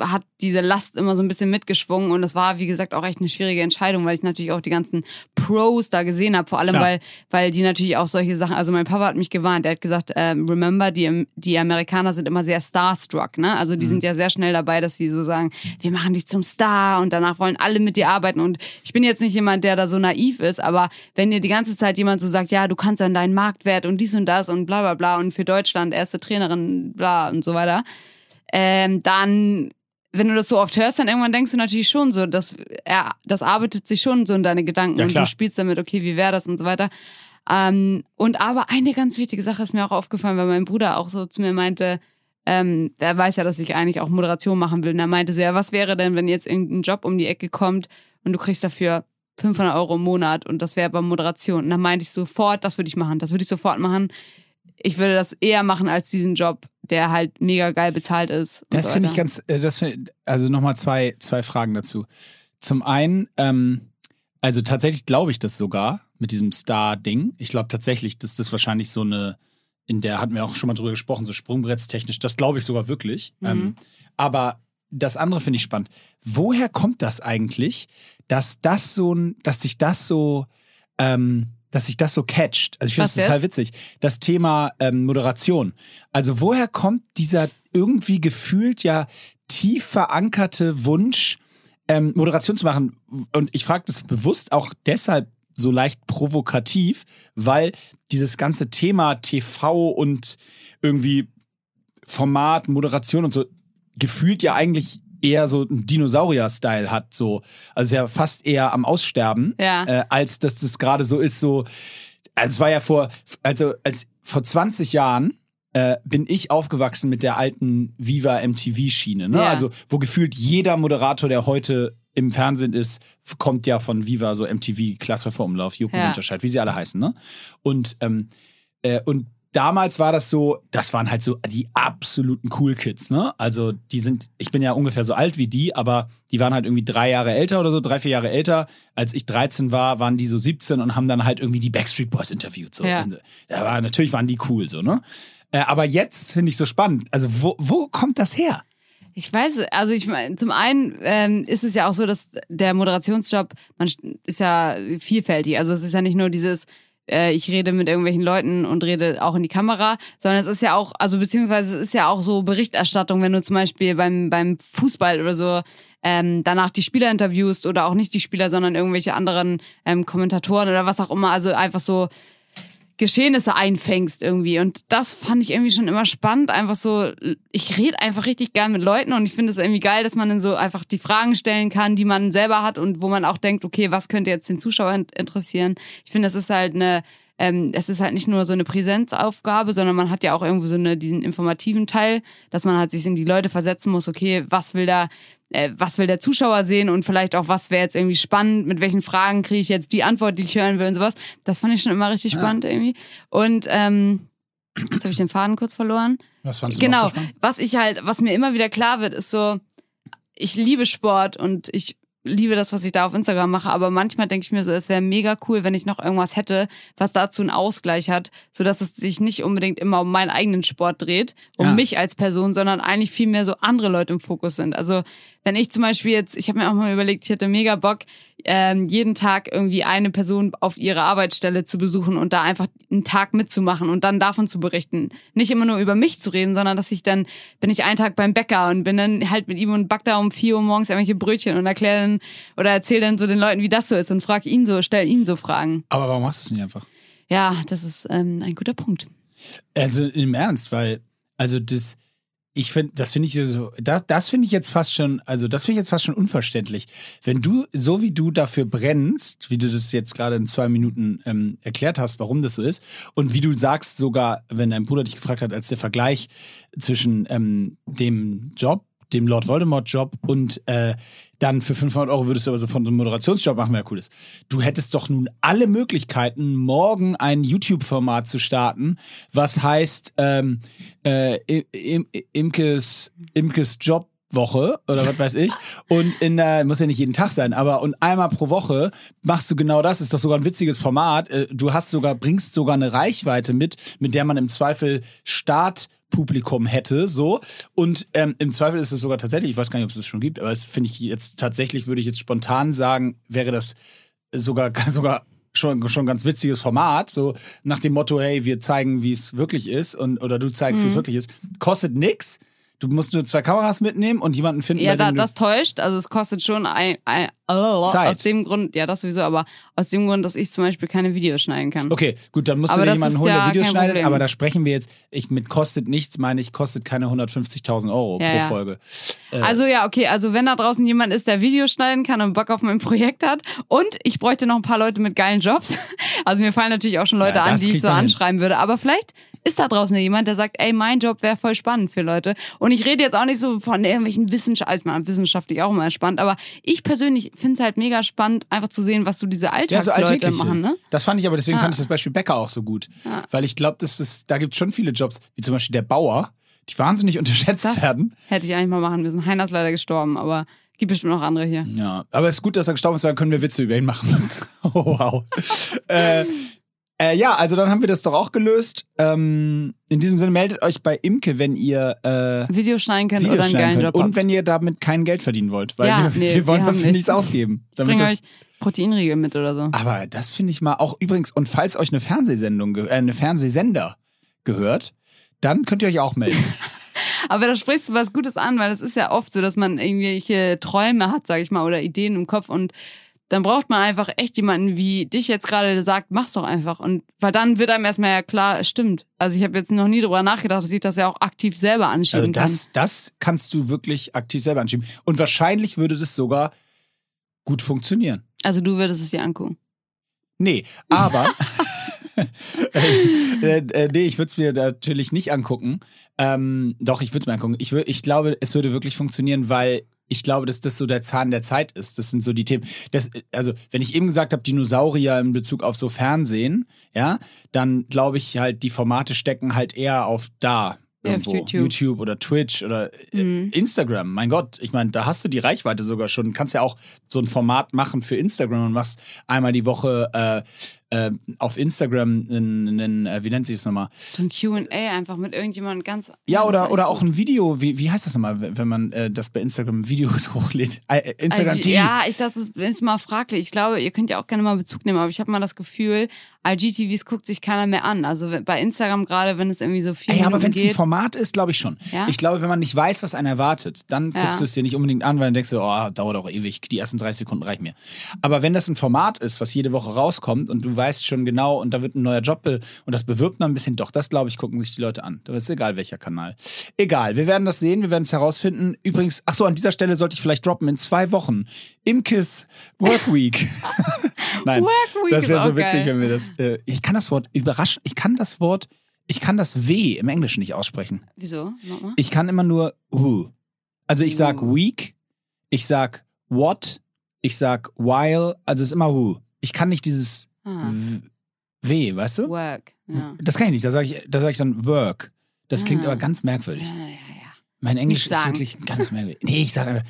hat diese Last immer so ein bisschen mitgeschwungen und das war wie gesagt auch echt eine schwierige Entscheidung, weil ich natürlich auch die ganzen Pros da gesehen habe, vor allem Klar. weil weil die natürlich auch solche Sachen, also mein Papa hat mich gewarnt, der hat gesagt, ähm, remember die die Amerikaner sind immer sehr starstruck, ne? Also die sind ja sehr schnell dabei, dass sie so sagen, wir machen dich zum Star und danach wollen alle mit dir arbeiten und ich bin jetzt nicht jemand, der da so naiv ist, aber wenn dir die ganze Zeit jemand so sagt, ja, du kannst an deinen Marktwert und dies und das und bla bla bla und für Deutschland erste Trainerin, bla und so weiter, ähm, dann, wenn du das so oft hörst, dann irgendwann denkst du natürlich schon so, dass er, das arbeitet sich schon so in deine Gedanken Ja, und du spielst damit, okay, wie wäre das und so weiter. Ähm, und aber eine ganz wichtige Sache ist mir auch aufgefallen, weil mein Bruder auch so zu mir meinte, ähm, er weiß ja, dass ich eigentlich auch Moderation machen will. Und er meinte so, ja, was wäre denn, wenn jetzt irgendein Job um die Ecke kommt und du kriegst dafür 500 Euro im Monat und das wäre bei Moderation. Und dann meinte ich sofort, das würde ich machen, das würde ich sofort machen. Ich würde das eher machen als diesen Job, der halt mega geil bezahlt ist. Das so finde ich ganz, äh, das find, also nochmal zwei, zwei Fragen dazu. Zum einen, ähm, also tatsächlich glaube ich das sogar mit diesem Star-Ding. Ich glaube tatsächlich, dass das wahrscheinlich so eine, in der hatten wir auch schon mal drüber gesprochen, so sprungbrettstechnisch, das glaube ich sogar wirklich. Mhm. Ähm, aber das andere finde ich spannend. Woher kommt das eigentlich, dass das so ein, dass sich das so, ähm, dass sich das so catcht? Also ich finde das total witzig. Das Thema ähm, Moderation. Also woher kommt dieser irgendwie gefühlt ja tief verankerte Wunsch, ähm, Moderation zu machen? Und ich frage das bewusst auch deshalb so leicht provokativ, weil dieses ganze Thema TV und irgendwie Format, Moderation und so gefühlt ja eigentlich eher so ein Dinosaurier-Style hat, so. Also ja fast eher am Aussterben, Ja. äh, als dass das gerade so ist, so. Also es war ja vor, also als vor 20 Jahren äh, bin ich aufgewachsen mit der alten Viva MTV-Schiene, ne? Ja. Also wo gefühlt jeder Moderator, der heute im Fernsehen ist, kommt ja von Viva, so MTV, Klasse Umlauf, Joko Ja. Winterscheid, wie sie alle heißen, ne? Und, ähm, äh, und damals war das so, das waren halt so die absoluten Cool Kids, ne? Also die sind, ich bin ja ungefähr so alt wie die, aber die waren halt irgendwie drei Jahre älter oder so, drei, vier Jahre älter. Als ich 13 war, waren die so 17 und haben dann halt irgendwie die Backstreet Boys interviewt. So. Ja. War, natürlich waren die cool, so, ne? Äh, aber jetzt finde ich so spannend. Also, wo, wo kommt das her? Ich weiß, also ich meine, zum einen ähm, ist es ja auch so, dass der Moderationsjob, man st- ist ja vielfältig. Also es ist ja nicht nur dieses, äh, ich rede mit irgendwelchen Leuten und rede auch in die Kamera, sondern es ist ja auch, also beziehungsweise es ist ja auch so Berichterstattung, wenn du zum Beispiel beim, beim Fußball oder so ähm, danach die Spieler interviewst oder auch nicht die Spieler, sondern irgendwelche anderen ähm, Kommentatoren oder was auch immer. Also einfach so Geschehnisse einfängst irgendwie. Und das fand ich irgendwie schon immer spannend. Einfach so, ich rede einfach richtig gern mit Leuten und ich finde es irgendwie geil, dass man dann so einfach die Fragen stellen kann, die man selber hat und wo man auch denkt, okay, was könnte jetzt den Zuschauer in- interessieren? Ich finde, das ist halt eine, ähm, es ist halt nicht nur so eine Präsenzaufgabe, sondern man hat ja auch irgendwo so eine, diesen informativen Teil, dass man halt sich in die Leute versetzen muss, okay, was will da, äh, was will der Zuschauer sehen und vielleicht auch, was wäre jetzt irgendwie spannend, mit welchen Fragen kriege ich jetzt die Antwort, die ich hören will und sowas. Das fand ich schon immer richtig spannend irgendwie. Und ähm, jetzt habe ich den Faden kurz verloren. Was fandst Genau, noch so spannend? was ich halt, was mir immer wieder klar wird, ist so, ich liebe Sport und ich liebe das, was ich da auf Instagram mache, aber manchmal denke ich mir so, es wäre mega cool, wenn ich noch irgendwas hätte, was dazu einen Ausgleich hat, sodass es sich nicht unbedingt immer um meinen eigenen Sport dreht, um Ja. mich als Person, sondern eigentlich viel mehr so andere Leute im Fokus sind. Also wenn ich zum Beispiel jetzt, ich habe mir auch mal überlegt, ich hätte mega Bock, ähm, jeden Tag irgendwie eine Person auf ihre Arbeitsstelle zu besuchen und da einfach einen Tag mitzumachen und dann davon zu berichten. Nicht immer nur über mich zu reden, sondern dass ich dann, bin ich einen Tag beim Bäcker und bin dann halt mit ihm und back da um vier Uhr morgens irgendwelche Brötchen und erkläre dann oder erzähle dann so den Leuten, wie das so ist und frag ihn so, stell ihn so Fragen. Aber warum machst du es nicht einfach? Ja, das ist ähm, ein guter Punkt. Also im Ernst, weil, also das, ich finde, das finde ich so, das, das finde ich jetzt fast schon, also das finde ich jetzt fast schon unverständlich. Wenn du, so wie du dafür brennst, wie du das jetzt gerade in zwei Minuten ähm, erklärt hast, warum das so ist, und wie du sagst sogar, wenn dein Bruder dich gefragt hat, als der Vergleich zwischen ähm, dem Job, dem Lord Voldemort-Job und äh, dann für 500 Euro würdest du aber sofort einen Moderationsjob machen, wäre cool ist. Du hättest doch nun alle Möglichkeiten, morgen ein YouTube-Format zu starten, was heißt ähm, äh, Im, Im, Imkes, Imkes Job. Woche oder was weiß ich. Und in der, muss ja nicht jeden Tag sein, aber und einmal pro Woche machst du genau das. Ist doch sogar ein witziges Format. Äh, Du hast sogar, bringst sogar eine Reichweite mit, mit der man im Zweifel Startpublikum hätte, so. Und ähm, im Zweifel ist es sogar tatsächlich, ich weiß gar nicht, ob es das schon gibt, aber es finde ich jetzt tatsächlich, würde ich jetzt spontan sagen, wäre das sogar, sogar schon, schon ganz witziges Format, so nach dem Motto, hey, wir zeigen, wie es wirklich ist und oder du zeigst, wie es wirklich ist. Kostet nix. Du musst nur zwei Kameras mitnehmen und jemanden finden, Ja, da, das täuscht. Also es kostet schon ein, ein oh, Zeit. aus dem Grund, ja, das sowieso, aber aus dem Grund, dass ich zum Beispiel keine Videos schneiden kann. Okay, gut, dann musst Aber du dir jemanden holen, der Videos schneidet, Problem. aber da sprechen wir jetzt, ich mit kostet nichts, meine ich, kostet keine 150.000 Euro Ja, pro ja. Folge. Also ja, okay, also wenn da draußen jemand ist, der Videos schneiden kann und Bock auf mein Projekt hat und ich bräuchte noch ein paar Leute mit geilen Jobs. Also mir fallen natürlich auch schon Leute an, die ich so man hin. anschreiben würde, aber vielleicht ist da draußen ja jemand, der sagt, ey, mein Job wäre voll spannend für Leute. Und ich rede jetzt auch nicht so von irgendwelchen Wissenschaft, also wissenschaftlich auch immer spannend, aber ich persönlich finde es halt mega spannend, einfach zu sehen, was so diese Ja, so Alltagsleute machen, ne? Das fand ich aber, deswegen Ja. fand ich das Beispiel Bäcker auch so gut. Weil ich glaube, dass es, da gibt es schon viele Jobs, wie zum Beispiel der Bauer, die wahnsinnig unterschätzt Das werden. hätte ich eigentlich mal machen müssen. Heiner ist leider gestorben, aber gibt bestimmt noch andere hier. Ja, aber es ist gut, dass er gestorben ist, weil dann können wir Witze über ihn machen. oh, wow. äh, äh, ja, also dann haben wir das doch auch gelöst. Ähm, in diesem Sinne meldet euch bei Imke, wenn ihr äh, Videos schneiden könnt Videos oder einen geilen. Job Und habt. wenn ihr damit kein Geld verdienen wollt, weil Ja, wir, nee, wir wollen wir dafür nichts ausgeben. Damit Bring euch Proteinriegel mit oder so. aber das finde ich mal auch übrigens, und falls euch eine Fernsehsendung, äh, eine Fernsehsender gehört, dann könnt ihr euch auch melden. Aber da sprichst du was Gutes an, weil es ist ja oft so, dass man irgendwelche Träume hat, sag ich mal, oder Ideen im Kopf und dann braucht man einfach echt jemanden wie dich jetzt gerade, der sagt, mach's doch einfach. Und weil dann wird einem erstmal ja klar, es stimmt. Also ich habe jetzt noch nie drüber nachgedacht, dass ich das ja auch aktiv selber Also anschieben das, das kannst du wirklich aktiv selber anschieben. Und wahrscheinlich würde das sogar gut funktionieren. kann. Also du würdest es dir angucken. Nee, aber. äh, äh, nee, ich würde es mir natürlich nicht angucken. Ähm, doch, ich würde es mir angucken. Ich, ich glaube, es würde wirklich funktionieren, weil ich glaube, dass das so der Zahn der Zeit ist. Das sind so die Themen. Das, also, wenn ich eben gesagt habe, Dinosaurier in Bezug auf so Fernsehen, ja, dann glaube ich halt, die Formate stecken halt eher auf da. Ja, auf Irgendwo. YouTube. oder Twitch oder äh, Mhm. Instagram. Mein Gott, ich meine, da hast du die Reichweite sogar schon. Du kannst ja auch so ein Format machen für Instagram und machst einmal die Woche äh, äh, auf Instagram einen, äh, wie nennt sich das nochmal? So ein Q&A einfach mit irgendjemandem ganz... Ja, oder, oder auch ein Video, wie, wie heißt das nochmal, wenn man äh, das bei Instagram Videos hochlädt? Äh, äh, Instagram TV. ja, ich, das ist, ist mal fraglich. Ich glaube, ihr könnt ja auch gerne mal Bezug nehmen, aber ich habe mal das Gefühl, IGTVs guckt sich keiner mehr an. Also bei Instagram gerade, wenn es irgendwie so viel Ey, aber wenn es ein. Format ist, glaube ich schon. Ja? Ich glaube, wenn man nicht weiß, was einen erwartet, dann Ja. guckst du es dir nicht unbedingt an, weil dann denkst du, oh, dauert auch ewig, die ersten 30 Sekunden reichen mir. Aber wenn das ein Format ist, was jede Woche rauskommt und du weißt schon genau und da wird ein neuer Job und das bewirbt man ein bisschen, doch, das glaube ich, gucken sich die Leute an. Das ist egal, welcher Kanal. Egal, wir werden das sehen, wir werden es herausfinden. Übrigens, ach so, an dieser Stelle sollte ich vielleicht droppen, in zwei Wochen, Imkes Work Week. Nein, Work Week das wäre so witzig, geil. wenn wir das, äh, ich kann das Wort überraschen, ich kann das Wort, ich kann das W im Englischen nicht aussprechen. Wieso? Nochmal? Ich kann immer nur who. Also ich sag week, ich sag what, ich sag while, also es ist immer who. Ich kann nicht dieses Ah, w, weißt du? work. Ja. Das kann ich nicht, da sage ich, da sag ich dann work. Das klingt Ah. aber ganz merkwürdig. Ja, ja, ja. Mein Englisch ist wirklich ganz merkwürdig. Nee, ich sage einfach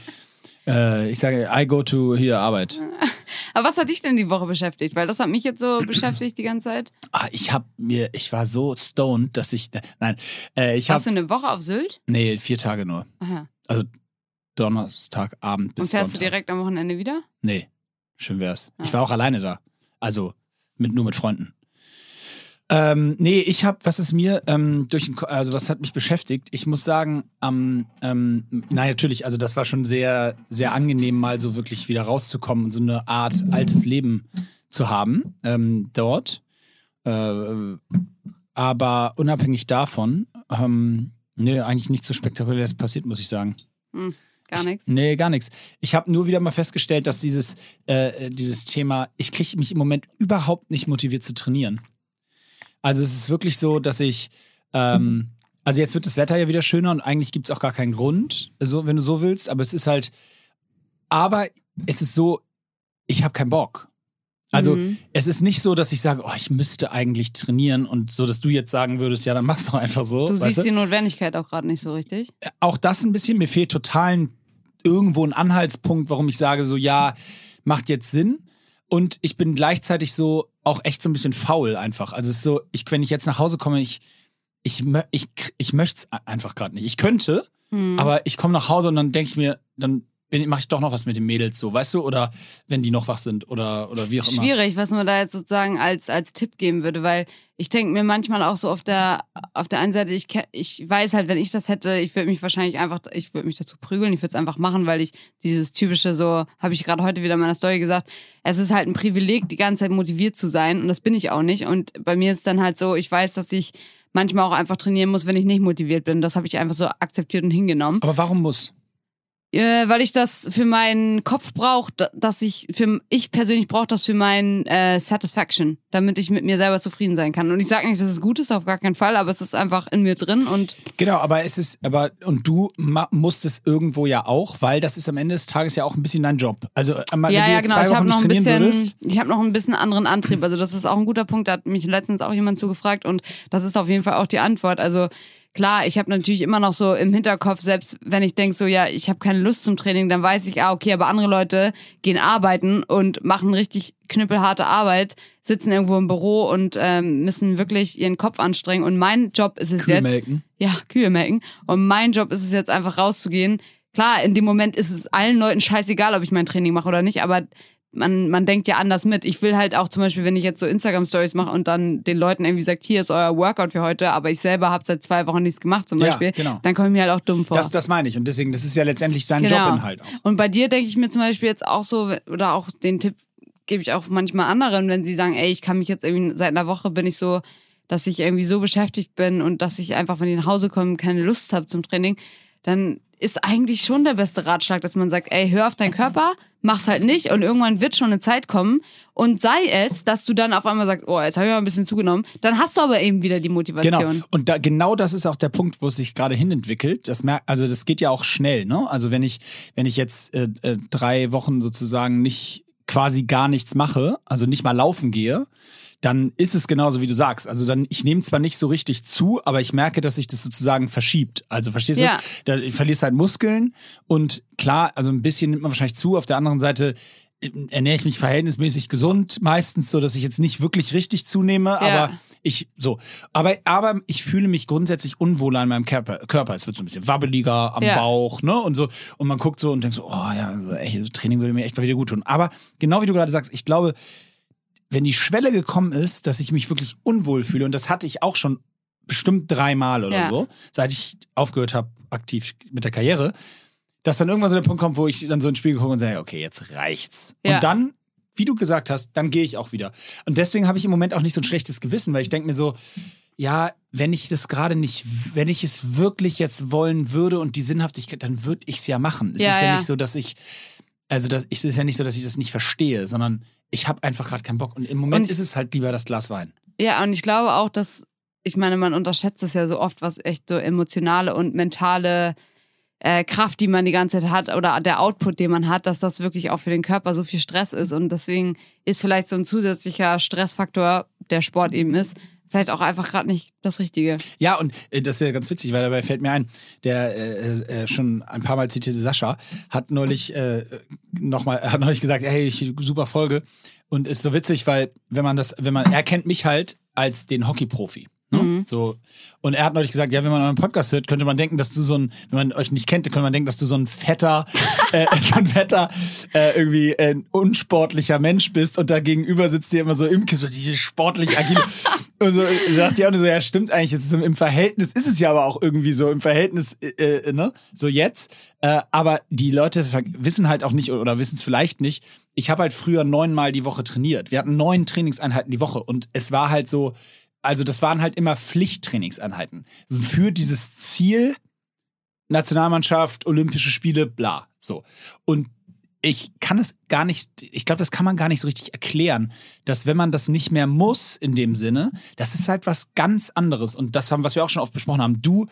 Äh, ich sage, I go to hier Arbeit. Aber was hat dich denn die Woche beschäftigt? Weil das hat mich jetzt so beschäftigt die ganze Zeit. Ah, ich habe mir, ich war so stoned, dass ich, nein, äh, ich habe, Warst du eine Woche auf Sylt? nee, vier Tage nur. Aha. Also Donnerstagabend bis Und fährst du Sonntag. direkt am Wochenende wieder? Nee, schön wär's. Ah. Ich war auch alleine da. Also mit, nur mit Freunden. Ähm, nee, ich habe, was ist mir ähm, durch also was hat mich beschäftigt? Ich muss sagen, am, ähm, nein, natürlich, also das war schon sehr, sehr angenehm, mal so wirklich wieder rauszukommen und so eine Art altes Leben zu haben ähm, dort. Äh, aber unabhängig davon, ähm, nee, eigentlich nichts so spektakuläres passiert, muss ich sagen. Hm, gar nichts. Nee, gar nichts. Ich habe nur wieder mal festgestellt, dass dieses, äh, dieses Thema, ich kriege mich im Moment überhaupt nicht motiviert zu trainieren. Also es ist wirklich so, dass ich, ähm, also jetzt wird das Wetter ja wieder schöner und eigentlich gibt es auch gar keinen Grund, so, wenn du so willst, aber es ist halt, aber es ist so, ich habe keinen Bock. Also Mhm. es ist nicht so, dass ich sage, oh, ich müsste eigentlich trainieren und so, dass du jetzt sagen würdest, ja, dann mach's doch einfach so. Du siehst die Notwendigkeit auch gerade nicht so richtig. auch das ein bisschen. Mir fehlt total irgendwo ein Anhaltspunkt, warum ich sage, so ja, macht jetzt Sinn. Und ich bin gleichzeitig so auch echt so ein bisschen faul einfach. Also es ist so, ich, wenn ich jetzt nach Hause komme, ich, ich, ich, ich möchte es einfach gerade nicht. Ich könnte, Hm. aber ich komme nach Hause und dann denke ich mir, dann mache ich doch noch was mit den Mädels so, weißt du? Oder wenn die noch wach sind oder, oder wie auch immer. Schwierig, was man da jetzt sozusagen als, als Tipp geben würde, weil ich denke mir manchmal auch so auf der, auf der einen Seite, ich, ich weiß halt, wenn ich das hätte, ich würde mich wahrscheinlich einfach, ich würde mich dazu prügeln, ich würde es einfach machen, weil ich dieses typische so, habe ich gerade heute wieder in meiner Story gesagt, es ist halt ein Privileg, die ganze Zeit motiviert zu sein und das bin ich auch nicht und bei mir ist dann halt so, ich weiß, dass ich manchmal auch einfach trainieren muss, wenn ich nicht motiviert bin. Das habe ich einfach so akzeptiert und hingenommen. Aber warum muss? Äh, weil ich das für meinen Kopf brauche, dass ich für ich persönlich brauche das für mein äh, Satisfaction, damit ich mit mir selber zufrieden sein kann. Und ich sage nicht, dass es gut ist, auf gar keinen Fall, aber es ist einfach in mir drin und Genau, aber es ist, aber, und du musst es irgendwo ja auch, weil das ist am Ende des Tages ja auch ein bisschen dein Job. Also, äh, wenn ja, du ja, jetzt genau. zwei Ich Wochen habe noch ein bisschen, würdest, ich habe noch ein bisschen anderen Antrieb. Also das ist auch ein guter Punkt. Da hat mich letztens auch jemand zugefragt und das ist auf jeden Fall auch die Antwort. Also klar, ich habe natürlich immer noch so im Hinterkopf, selbst wenn ich denke so, ja, ich habe keine Lust zum Training, dann weiß ich, ah, okay, aber andere Leute gehen arbeiten und machen richtig knüppelharte Arbeit, sitzen irgendwo im Büro und ähm, müssen wirklich ihren Kopf anstrengen. Und mein Job ist es Kühe jetzt, melken. ja, Kühe melken. Und mein Job ist es jetzt einfach rauszugehen. Klar, in dem Moment ist es allen Leuten scheißegal, ob ich mein Training mache oder nicht, aber man, man denkt ja anders mit. Ich will halt auch zum Beispiel, wenn ich jetzt so Instagram-Stories mache und dann den Leuten irgendwie sagt, hier ist euer Workout für heute, aber ich selber habe seit zwei Wochen nichts gemacht zum Ja, Beispiel, genau. dann komme ich mir halt auch dumm vor. Das, das meine ich. Und deswegen, das ist ja letztendlich sein Genau. Jobinhalt auch. Und bei dir denke ich mir zum Beispiel jetzt auch so, oder auch den Tipp gebe ich auch manchmal anderen, wenn sie sagen, ey, ich kann mich jetzt irgendwie, seit einer Woche bin ich so, dass ich irgendwie so beschäftigt bin und dass ich einfach, wenn ich nach Hause komme, keine Lust habe zum Training, dann ist eigentlich schon der beste Ratschlag, dass man sagt, ey, hör auf deinen Körper, mach's halt nicht und irgendwann wird schon eine Zeit kommen und sei es, dass du dann auf einmal sagst, oh, jetzt habe ich mal ein bisschen zugenommen, dann hast du aber eben wieder die Motivation. Genau. Und da, genau das ist auch der Punkt, wo es sich gerade hinentwickelt. Das merkt, also das geht ja auch schnell, ne? Also wenn ich, wenn ich jetzt äh, äh, drei Wochen sozusagen nicht quasi gar nichts mache, also nicht mal laufen gehe, dann ist es genauso, wie du sagst. Also dann, ich nehme zwar nicht so richtig zu, aber ich merke, dass sich das sozusagen verschiebt. Also verstehst Ja. du? Da verlierst halt Muskeln und klar, also ein bisschen nimmt man wahrscheinlich zu. Auf der anderen Seite äh, ernähre ich mich verhältnismäßig gesund, meistens so, dass ich jetzt nicht wirklich richtig zunehme, aber ich so. Aber, aber ich fühle mich grundsätzlich unwohler in meinem Körper. Körper. Es wird so ein bisschen wabbeliger am Ja. Bauch, ne? Und so. Und man guckt so und denkt so, oh ja, also echt, Training würde mir echt mal wieder gut tun. Aber genau wie du gerade sagst, ich glaube, wenn die Schwelle gekommen ist, dass ich mich wirklich unwohl fühle, und das hatte ich auch schon bestimmt dreimal oder Ja. so, seit ich aufgehört habe, aktiv mit der Karriere, dass dann irgendwann so der Punkt kommt, wo ich dann so ins Spiel gucke und sage, okay, jetzt reicht's. Ja. Und dann, wie du gesagt hast, dann gehe ich auch wieder. Und deswegen habe ich im Moment auch nicht so ein schlechtes Gewissen, weil ich denke mir so, ja, wenn ich das gerade nicht, wenn ich es wirklich jetzt wollen würde und die Sinnhaftigkeit, dann würde ich es ja machen. Es Ja, ist ja, ja. nicht so, dass ich, also das, es ist ja nicht so, dass ich das nicht verstehe, sondern ich habe einfach gerade keinen Bock. Und im Moment Und- ist es halt lieber das Glas Wein. Ja, und ich glaube auch, dass, ich meine, man unterschätzt es ja so oft, was echt so emotionale und mentale äh, Kraft, die man die ganze Zeit hat oder der Output, den man hat, dass das wirklich auch für den Körper so viel Stress ist. Und deswegen ist vielleicht so ein zusätzlicher Stressfaktor, der Sport eben ist, vielleicht auch einfach gerade nicht das Richtige. Ja, und äh, das ist ja ganz witzig, weil dabei fällt mir ein, der äh, äh, schon ein paar Mal zitierte Sascha hat neulich äh, noch mal, hat neulich gesagt, hey, super Folge. Und ist so witzig, weil wenn man das, wenn man, er kennt mich halt als den Hockeyprofi. Ne? So. Und er hat neulich gesagt, ja, wenn man einen Podcast hört, könnte man denken, dass du so ein, wenn man euch nicht kennt, könnte man denken, dass du so ein fetter, äh, so ein fetter, äh, irgendwie ein unsportlicher Mensch bist und da gegenüber sitzt dir immer so Imke, so diese sportlich agile. und so, da dachte ich auch nur so, ja, stimmt eigentlich, es ist im, im Verhältnis, ist es ja aber auch irgendwie so, im Verhältnis, äh, äh, ne, so jetzt. Äh, aber die Leute wissen halt auch nicht oder wissen es vielleicht nicht, ich habe halt früher neunmal die Woche trainiert. Wir hatten neun Trainingseinheiten die Woche und es war halt so, also das waren halt immer Pflichttrainingseinheiten für dieses Ziel Nationalmannschaft, Olympische Spiele, bla, so. Und ich kann es gar nicht, ich glaube, das kann man gar nicht so richtig erklären, dass wenn man das nicht mehr muss in dem Sinne, das ist halt was ganz anderes. Und das haben, was wir auch schon oft besprochen haben. Du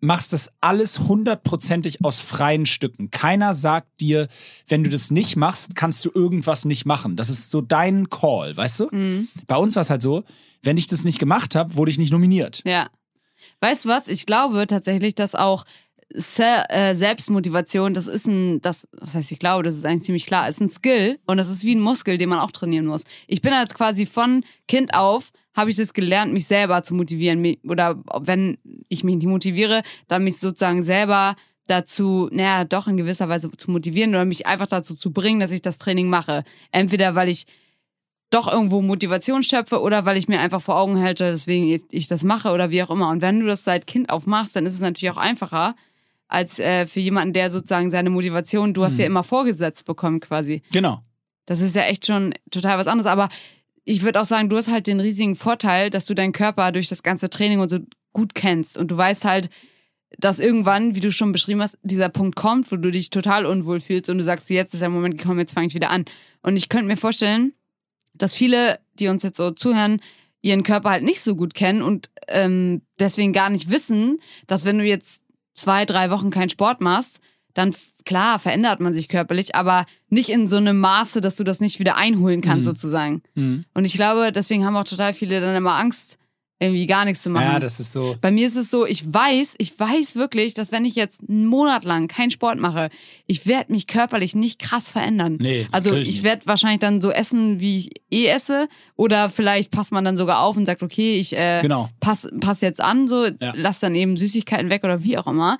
machst das alles hundertprozentig aus freien Stücken. Keiner sagt dir, wenn du das nicht machst, kannst du irgendwas nicht machen. Das ist so dein Call, weißt du? Bei uns war es halt so, wenn ich das nicht gemacht habe, wurde ich nicht nominiert. Ja. Weißt du was? Ich glaube tatsächlich, dass auch Se äh, Selbstmotivation, das ist ein, das, was heißt ich glaube, das ist eigentlich ziemlich klar, ist ein Skill und das ist wie ein Muskel, den man auch trainieren muss. Ich bin jetzt quasi von Kind auf, habe ich das gelernt, mich selber zu motivieren. Oder wenn ich mich nicht motiviere, dann mich sozusagen selber dazu, naja, doch in gewisser Weise zu motivieren oder mich einfach dazu zu bringen, dass ich das Training mache. Entweder weil ich doch irgendwo Motivation schöpfe oder weil ich mir einfach vor Augen halte, deswegen ich das mache oder wie auch immer. Und wenn du das seit Kind auf machst, dann ist es natürlich auch einfacher als äh, für jemanden, der sozusagen seine Motivation, du hast ja immer vorgesetzt bekommen quasi. Genau. Das ist ja echt schon total was anderes. Aber ich würde auch sagen, du hast halt den riesigen Vorteil, dass du deinen Körper durch das ganze Training und so gut kennst. Und du weißt halt, dass irgendwann, wie du schon beschrieben hast, dieser Punkt kommt, wo du dich total unwohl fühlst und du sagst, jetzt ist der Moment gekommen, jetzt fange ich wieder an. Und ich könnte mir vorstellen, dass viele, die uns jetzt so zuhören, ihren Körper halt nicht so gut kennen und ähm, deswegen gar nicht wissen, dass wenn du jetzt zwei, drei Wochen keinen Sport machst, dann klar verändert man sich körperlich, aber nicht in so einem Maße, dass du das nicht wieder einholen kannst, sozusagen. Mhm. Und ich glaube, deswegen haben auch total viele dann immer Angst, irgendwie gar nichts zu machen. Ja, das ist so. Bei mir ist es so, ich weiß, ich weiß wirklich, dass wenn ich jetzt einen Monat lang keinen Sport mache, ich werde mich körperlich nicht krass verändern. Nee, also ich werde wahrscheinlich dann so essen, wie ich eh esse. Oder vielleicht passt man dann sogar auf und sagt, okay, ich äh, Genau. pass, pass jetzt an, so Ja. lass dann eben Süßigkeiten weg oder wie auch immer.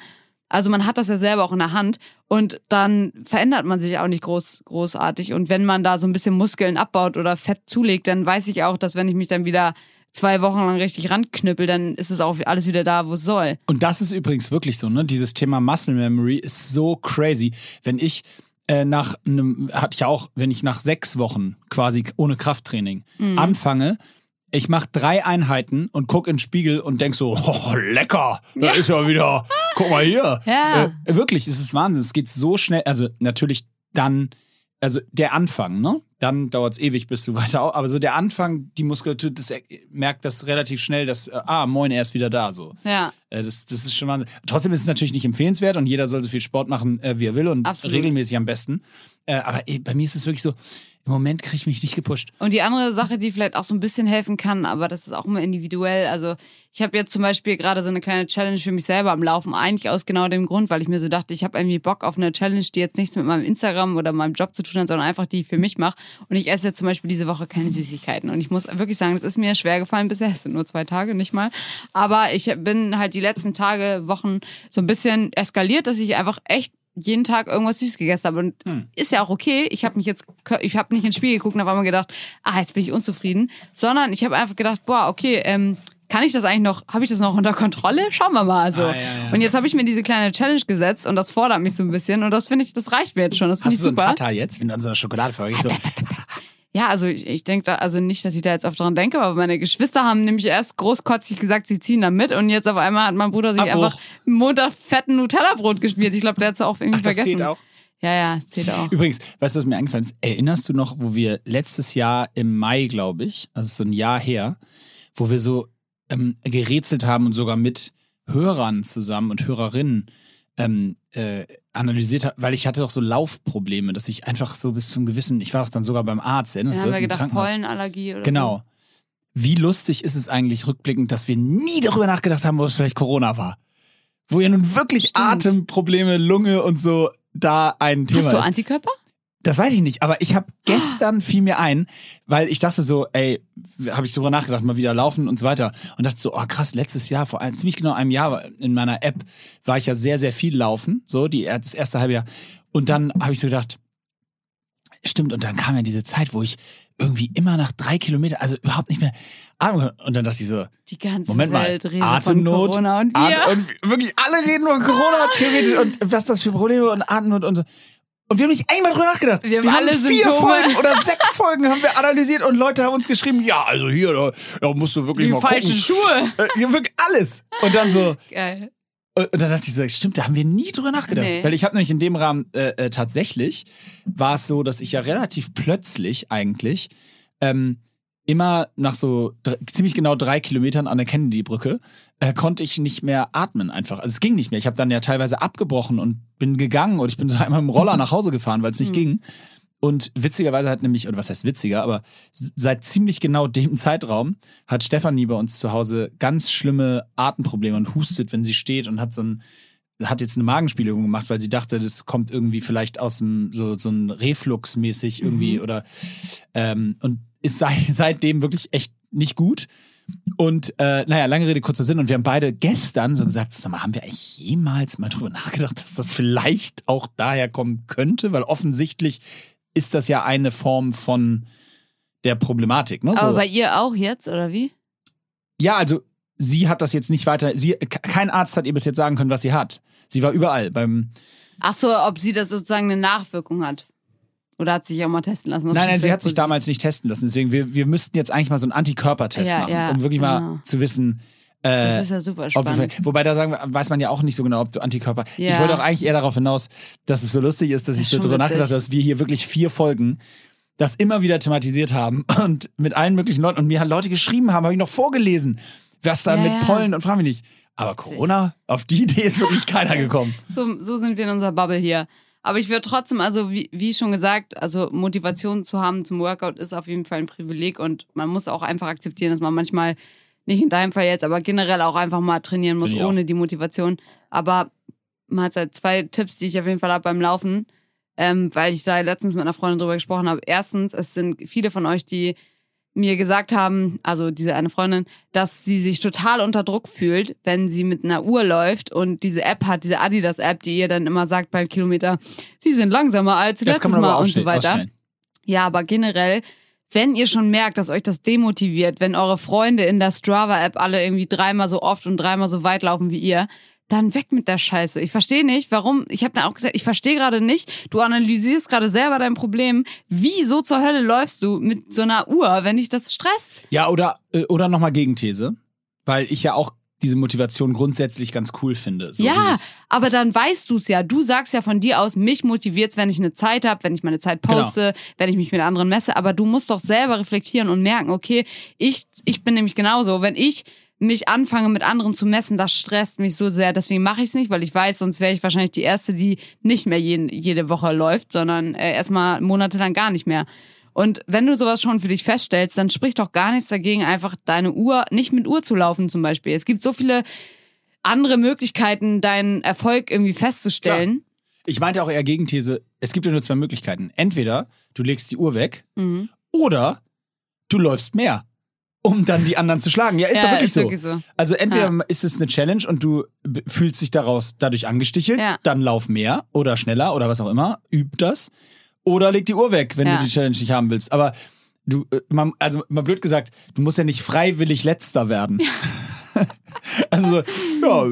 Also man hat das ja selber auch in der Hand und dann verändert man sich auch nicht groß, großartig. Und wenn man da so ein bisschen Muskeln abbaut oder Fett zulegt, dann weiß ich auch, dass wenn ich mich dann wieder zwei Wochen lang richtig ranknüppel, dann ist es auch alles wieder da, wo es soll. Und das ist übrigens wirklich so, ne? Dieses Thema Muscle Memory ist so crazy. Wenn ich äh, nach einem, hatte ich ja auch, wenn ich nach sechs Wochen quasi ohne Krafttraining Mhm. anfange, ich mache drei Einheiten und guck in den Spiegel und denk so, oh, lecker, da ist ja wieder, guck mal hier. Ja. Äh, wirklich, es ist Wahnsinn. Es geht so schnell, also natürlich dann, also der Anfang, ne? Dann dauert es ewig, bis du weiter, aber so der Anfang, die Muskulatur, das merkt das relativ schnell, dass, äh, ah, moin, er ist wieder da, so. Ja, Äh, Das, das ist schon mal. Trotzdem ist es natürlich nicht empfehlenswert und jeder soll so viel Sport machen, äh, wie er will und Absolut. regelmäßig am besten. Äh, aber bei mir ist es wirklich so, im Moment kriege ich mich nicht gepusht. Und die andere Sache, die vielleicht auch so ein bisschen helfen kann, aber das ist auch immer individuell. Also ich habe jetzt zum Beispiel gerade so eine kleine Challenge für mich selber am Laufen. Eigentlich aus genau dem Grund, weil ich mir so dachte, ich habe irgendwie Bock auf eine Challenge, die jetzt nichts mit meinem Instagram oder meinem Job zu tun hat, sondern einfach die ich für mich mache. Und ich esse jetzt zum Beispiel diese Woche keine Süßigkeiten. Und ich muss wirklich sagen, es ist mir schwer gefallen bisher. Es sind nur zwei Tage, nicht mal. Aber ich bin halt die letzten Tage, Wochen so ein bisschen eskaliert, dass ich einfach echt jeden Tag irgendwas süß gegessen habe und ist ja auch okay. Ich habe mich jetzt, ich habe nicht ins Spiel geguckt und auf einmal gedacht, ah, jetzt bin ich unzufrieden, sondern ich habe einfach gedacht, boah, okay, ähm, kann ich das eigentlich noch, habe ich das noch unter Kontrolle? Schauen wir mal. So. Ah, ja, ja. Und jetzt habe ich mir diese kleine Challenge gesetzt und das fordert mich so ein bisschen und das finde ich, das reicht mir jetzt schon. Das Hast ich du so super. Tata jetzt, wenn du an so einer Schokolade verfolgst? So, Ja, also ich, ich denke da, also nicht, dass ich da jetzt oft dran denke, aber meine Geschwister haben nämlich erst großkotzig gesagt, sie ziehen da mit und jetzt auf einmal hat mein Bruder sich Abbruch. einfach Montag fetten Nutella-Brot gespielt. Ich glaube, der hat es auch irgendwie Ach, das vergessen. zählt auch. Ja, ja, es zählt auch. Übrigens, weißt du, was mir eingefallen ist? Erinnerst du noch, wo wir letztes Jahr im Mai, glaube ich, also so ein Jahr her, wo wir so ähm, gerätselt haben und sogar mit Hörern zusammen und Hörerinnen ähm, äh, analysiert habe, weil ich hatte doch so Laufprobleme, dass ich einfach so bis zum gewissen, ich war doch dann sogar beim Arzt, erinnerst du haben das wir im gedacht? Pollenallergie oder Genau. wie lustig ist es eigentlich rückblickend, dass wir nie darüber nachgedacht haben, ob es vielleicht Corona war. Wo ja nun wirklich Stimmt. Atemprobleme, Lunge und so da ein Thema Hast du ist. Antikörper? Das weiß ich nicht, aber ich habe gestern fiel mir ein, weil ich dachte so, ey, habe ich drüber nachgedacht, mal wieder laufen und so weiter und dachte so, oh krass, letztes Jahr vor ein, ziemlich genau einem Jahr in meiner App war ich ja sehr sehr viel laufen, so die das erste halbe Jahr und dann habe ich so gedacht, stimmt und dann kam ja diese Zeit, wo ich irgendwie immer nach drei Kilometern, also überhaupt nicht mehr konnte. und dann dachte ich so, Die ganze Moment mal, Welt redet Atemnot, von Corona und. Atem, und wirklich alle reden über Corona theoretisch und was das für Probleme und Atemnot und so. Und wir haben nicht einmal drüber nachgedacht. Wir haben alle vier Symptome. Folgen oder sechs Folgen haben wir analysiert und Leute haben uns geschrieben, ja, also hier, da, da musst du wirklich Die mal falschen gucken. Schuhe. Äh, wirklich alles. Und dann so, Geil. und und dann dachte ich so, stimmt, da haben wir nie drüber nachgedacht. Nee. Weil ich habe nämlich in dem Rahmen äh, äh, tatsächlich, war es so, dass ich ja relativ plötzlich eigentlich ähm, immer nach so dr- ziemlich genau drei Kilometern an der Kennedy-Brücke äh, konnte ich nicht mehr atmen einfach. Also es ging nicht mehr. Ich habe dann ja teilweise abgebrochen und bin gegangen und ich bin so einmal im Roller nach Hause gefahren, weil es nicht Mhm. ging. Und witzigerweise hat nämlich, oder was heißt witziger, aber seit ziemlich genau dem Zeitraum hat Stefanie bei uns zu Hause ganz schlimme Atemprobleme und hustet, wenn sie steht und hat so ein, hat jetzt eine Magenspiegelung gemacht, weil sie dachte, das kommt irgendwie vielleicht aus dem, so, so ein Reflux-mäßig irgendwie Mhm. oder, ähm, und ist seit, seitdem wirklich echt nicht gut. Und äh, naja, lange Rede, kurzer Sinn. Und wir haben beide gestern so gesagt, sag mal, haben wir eigentlich jemals mal drüber nachgedacht, dass das vielleicht auch daher kommen könnte? Weil offensichtlich ist das ja eine Form von der Problematik. Ne? Aber So. bei ihr auch jetzt, oder wie? Ja, also sie hat das jetzt nicht weiter, sie, ke- kein Arzt hat ihr bis jetzt sagen können, was sie hat. Sie war überall beim, Ach so, ob sie das sozusagen eine Nachwirkung hat. Oder hat sie sich auch mal testen lassen? Nein, nein, sie hat sich damals nicht testen lassen. Deswegen, wir, wir müssten jetzt eigentlich mal so einen Antikörpertest Ja, machen, ja, um wirklich genau. mal zu wissen. Äh, Das ist ja super ob wir, spannend. wobei da sagen weiß man ja auch nicht so genau, ob du Antikörper. Ja. Ich wollte auch eigentlich eher darauf hinaus, dass es so lustig ist, dass Das ich so drüber nachgedacht habe, dass wir hier wirklich vier Folgen das immer wieder thematisiert haben und mit allen möglichen Leuten und mir halt Leute geschrieben haben, habe ich noch vorgelesen, was da mit. Pollen und fragen wir nicht. Aber Corona, auf die Idee ist wirklich keiner gekommen. So, so sind wir in unserer Bubble hier. Aber ich würde trotzdem, also wie, wie schon gesagt, also Motivation zu haben zum Workout ist auf jeden Fall ein Privileg und man muss auch einfach akzeptieren, dass man manchmal, nicht in deinem Fall jetzt, aber generell auch einfach mal trainieren muss ich auch. ohne die Motivation. Aber man hat halt zwei Tipps, die ich auf jeden Fall habe beim Laufen, ähm, weil ich da letztens mit einer Freundin drüber gesprochen habe. Erstens, es sind viele von euch, die mir gesagt haben, also diese eine Freundin, dass sie sich total unter Druck fühlt, wenn sie mit einer Uhr läuft und diese App hat, diese Adidas-App, die ihr dann immer sagt beim Kilometer, sie sind langsamer als Das letztes Mal und so weiter. ausstellen. Ja, aber generell, wenn ihr schon merkt, dass euch das demotiviert, wenn eure Freunde in der Strava-App alle irgendwie dreimal so oft und dreimal so weit laufen wie ihr, dann weg mit der Scheiße. Ich verstehe nicht, warum. Ich habe dann auch gesagt, ich verstehe gerade nicht. Du analysierst gerade selber dein Problem. Wieso zur Hölle läufst du mit so einer Uhr, wenn dich das stresst? Ja, oder, äh, oder nochmal Gegenthese, weil ich ja auch diese Motivation grundsätzlich ganz cool finde. So ja, aber dann weißt du es ja. Du sagst ja von dir aus, mich motiviert's, wenn ich eine Zeit habe, wenn ich meine Zeit Genau. poste, wenn ich mich mit anderen messe. Aber du musst doch selber reflektieren und merken, okay, ich, ich bin nämlich genauso. Wenn ich mich anfange mit anderen zu messen, das stresst mich so sehr. Deswegen mache ich es nicht, weil ich weiß, sonst wäre ich wahrscheinlich die Erste, die nicht mehr jeden, jede Woche läuft, sondern äh, erstmal monatelang gar nicht mehr. Und wenn du sowas schon für dich feststellst, dann spricht doch gar nichts dagegen, einfach deine Uhr, nicht mit Uhr zu laufen zum Beispiel. Es gibt so viele andere Möglichkeiten, deinen Erfolg irgendwie festzustellen. ich meinte auch eher Gegenthese, es gibt ja nur zwei Möglichkeiten. Entweder du legst die Uhr weg Mhm. oder du läufst mehr, um dann die anderen zu schlagen. Ja, ist ja, wirklich, ist so. wirklich so. Also entweder Ja. ist es eine Challenge und du fühlst dich daraus dadurch angestichelt, Ja. dann lauf mehr oder schneller oder was auch immer, üb das. Oder leg die Uhr weg, wenn du die Challenge nicht haben willst. Aber du, äh, man, also mal blöd gesagt, du musst ja nicht freiwillig letzter werden. also, ja,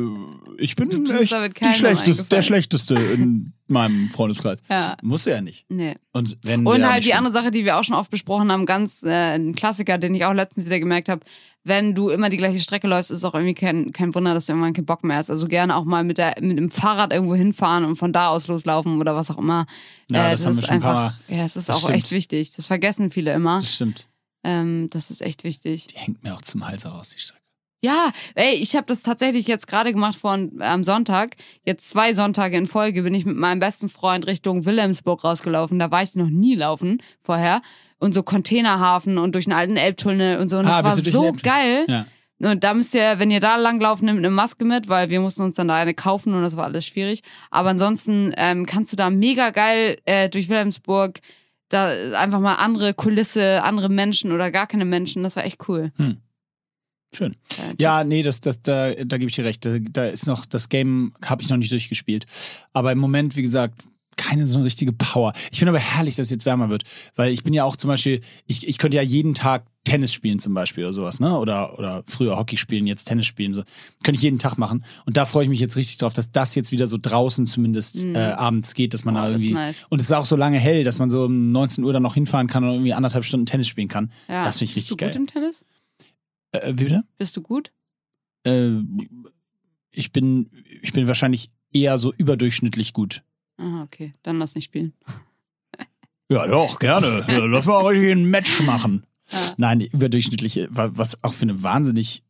ich bin echt die schlechteste, der. Schlechteste in meinem Freundeskreis. Ja. Muss ja nicht. Nee. Und wenn Und halt die andere Sache, die wir auch schon oft besprochen haben, ganz äh, ein Klassiker, den ich auch letztens wieder gemerkt habe, wenn du immer die gleiche Strecke läufst, ist auch irgendwie kein, kein Wunder, dass du irgendwann keinen Bock mehr hast. Also gerne auch mal mit, der, mit dem Fahrrad irgendwo hinfahren und von da aus loslaufen oder was auch immer. Ja, äh, das haben wir ist schon ein paar einfach, ja, es ist Das auch stimmt. echt wichtig. Das vergessen viele immer. Das stimmt. Ähm, das ist echt wichtig. Die hängt mir auch zum Hals raus, die Strecke. Ja, ey, ich habe das tatsächlich jetzt gerade gemacht vor am Sonntag. Jetzt zwei Sonntage in Folge bin ich mit meinem besten Freund Richtung Wilhelmsburg rausgelaufen. Da war ich noch nie laufen vorher. Und so Containerhafen und durch einen alten Elbtunnel und so. Und Ah, das war so geil. Ja. Und da müsst ihr, wenn ihr da langlaufen, nehmt eine Maske mit, weil wir mussten uns dann da eine kaufen und das war alles schwierig. Aber ansonsten ähm, kannst du da mega geil äh, durch Wilhelmsburg da einfach mal andere Kulisse, andere Menschen oder gar keine Menschen. Das war echt cool. Schön. Ja, nee, das, das, da, da gebe ich dir recht. Da, da ist noch, das Game habe ich noch nicht durchgespielt. Aber im Moment, wie gesagt, keine so richtige Power. Ich finde aber herrlich, dass es jetzt wärmer wird. Weil ich bin ja auch zum Beispiel, ich, ich könnte ja jeden Tag Tennis spielen zum Beispiel oder sowas, ne? Oder, oder früher Hockey spielen, jetzt Tennis spielen. So. Könnte ich jeden Tag machen. Und da freue ich mich jetzt richtig drauf, dass das jetzt wieder so draußen zumindest äh, abends geht, dass man Mhm. Oh, da irgendwie. nice. Und es ist auch so lange hell, dass man so um 19 Uhr dann noch hinfahren kann und irgendwie anderthalb Stunden Tennis spielen kann. Ja. Das finde ich Bist du richtig gut geil. im Tennis? Äh, wie bitte? Bist du gut? äh, ich bin, ich bin wahrscheinlich eher so überdurchschnittlich gut. Ah, okay. Dann lass nicht spielen. Ja, doch, gerne. Lass mal richtig ein Match machen. Ja. Nein, überdurchschnittlich, wa- was auch für eine wahnsinnig.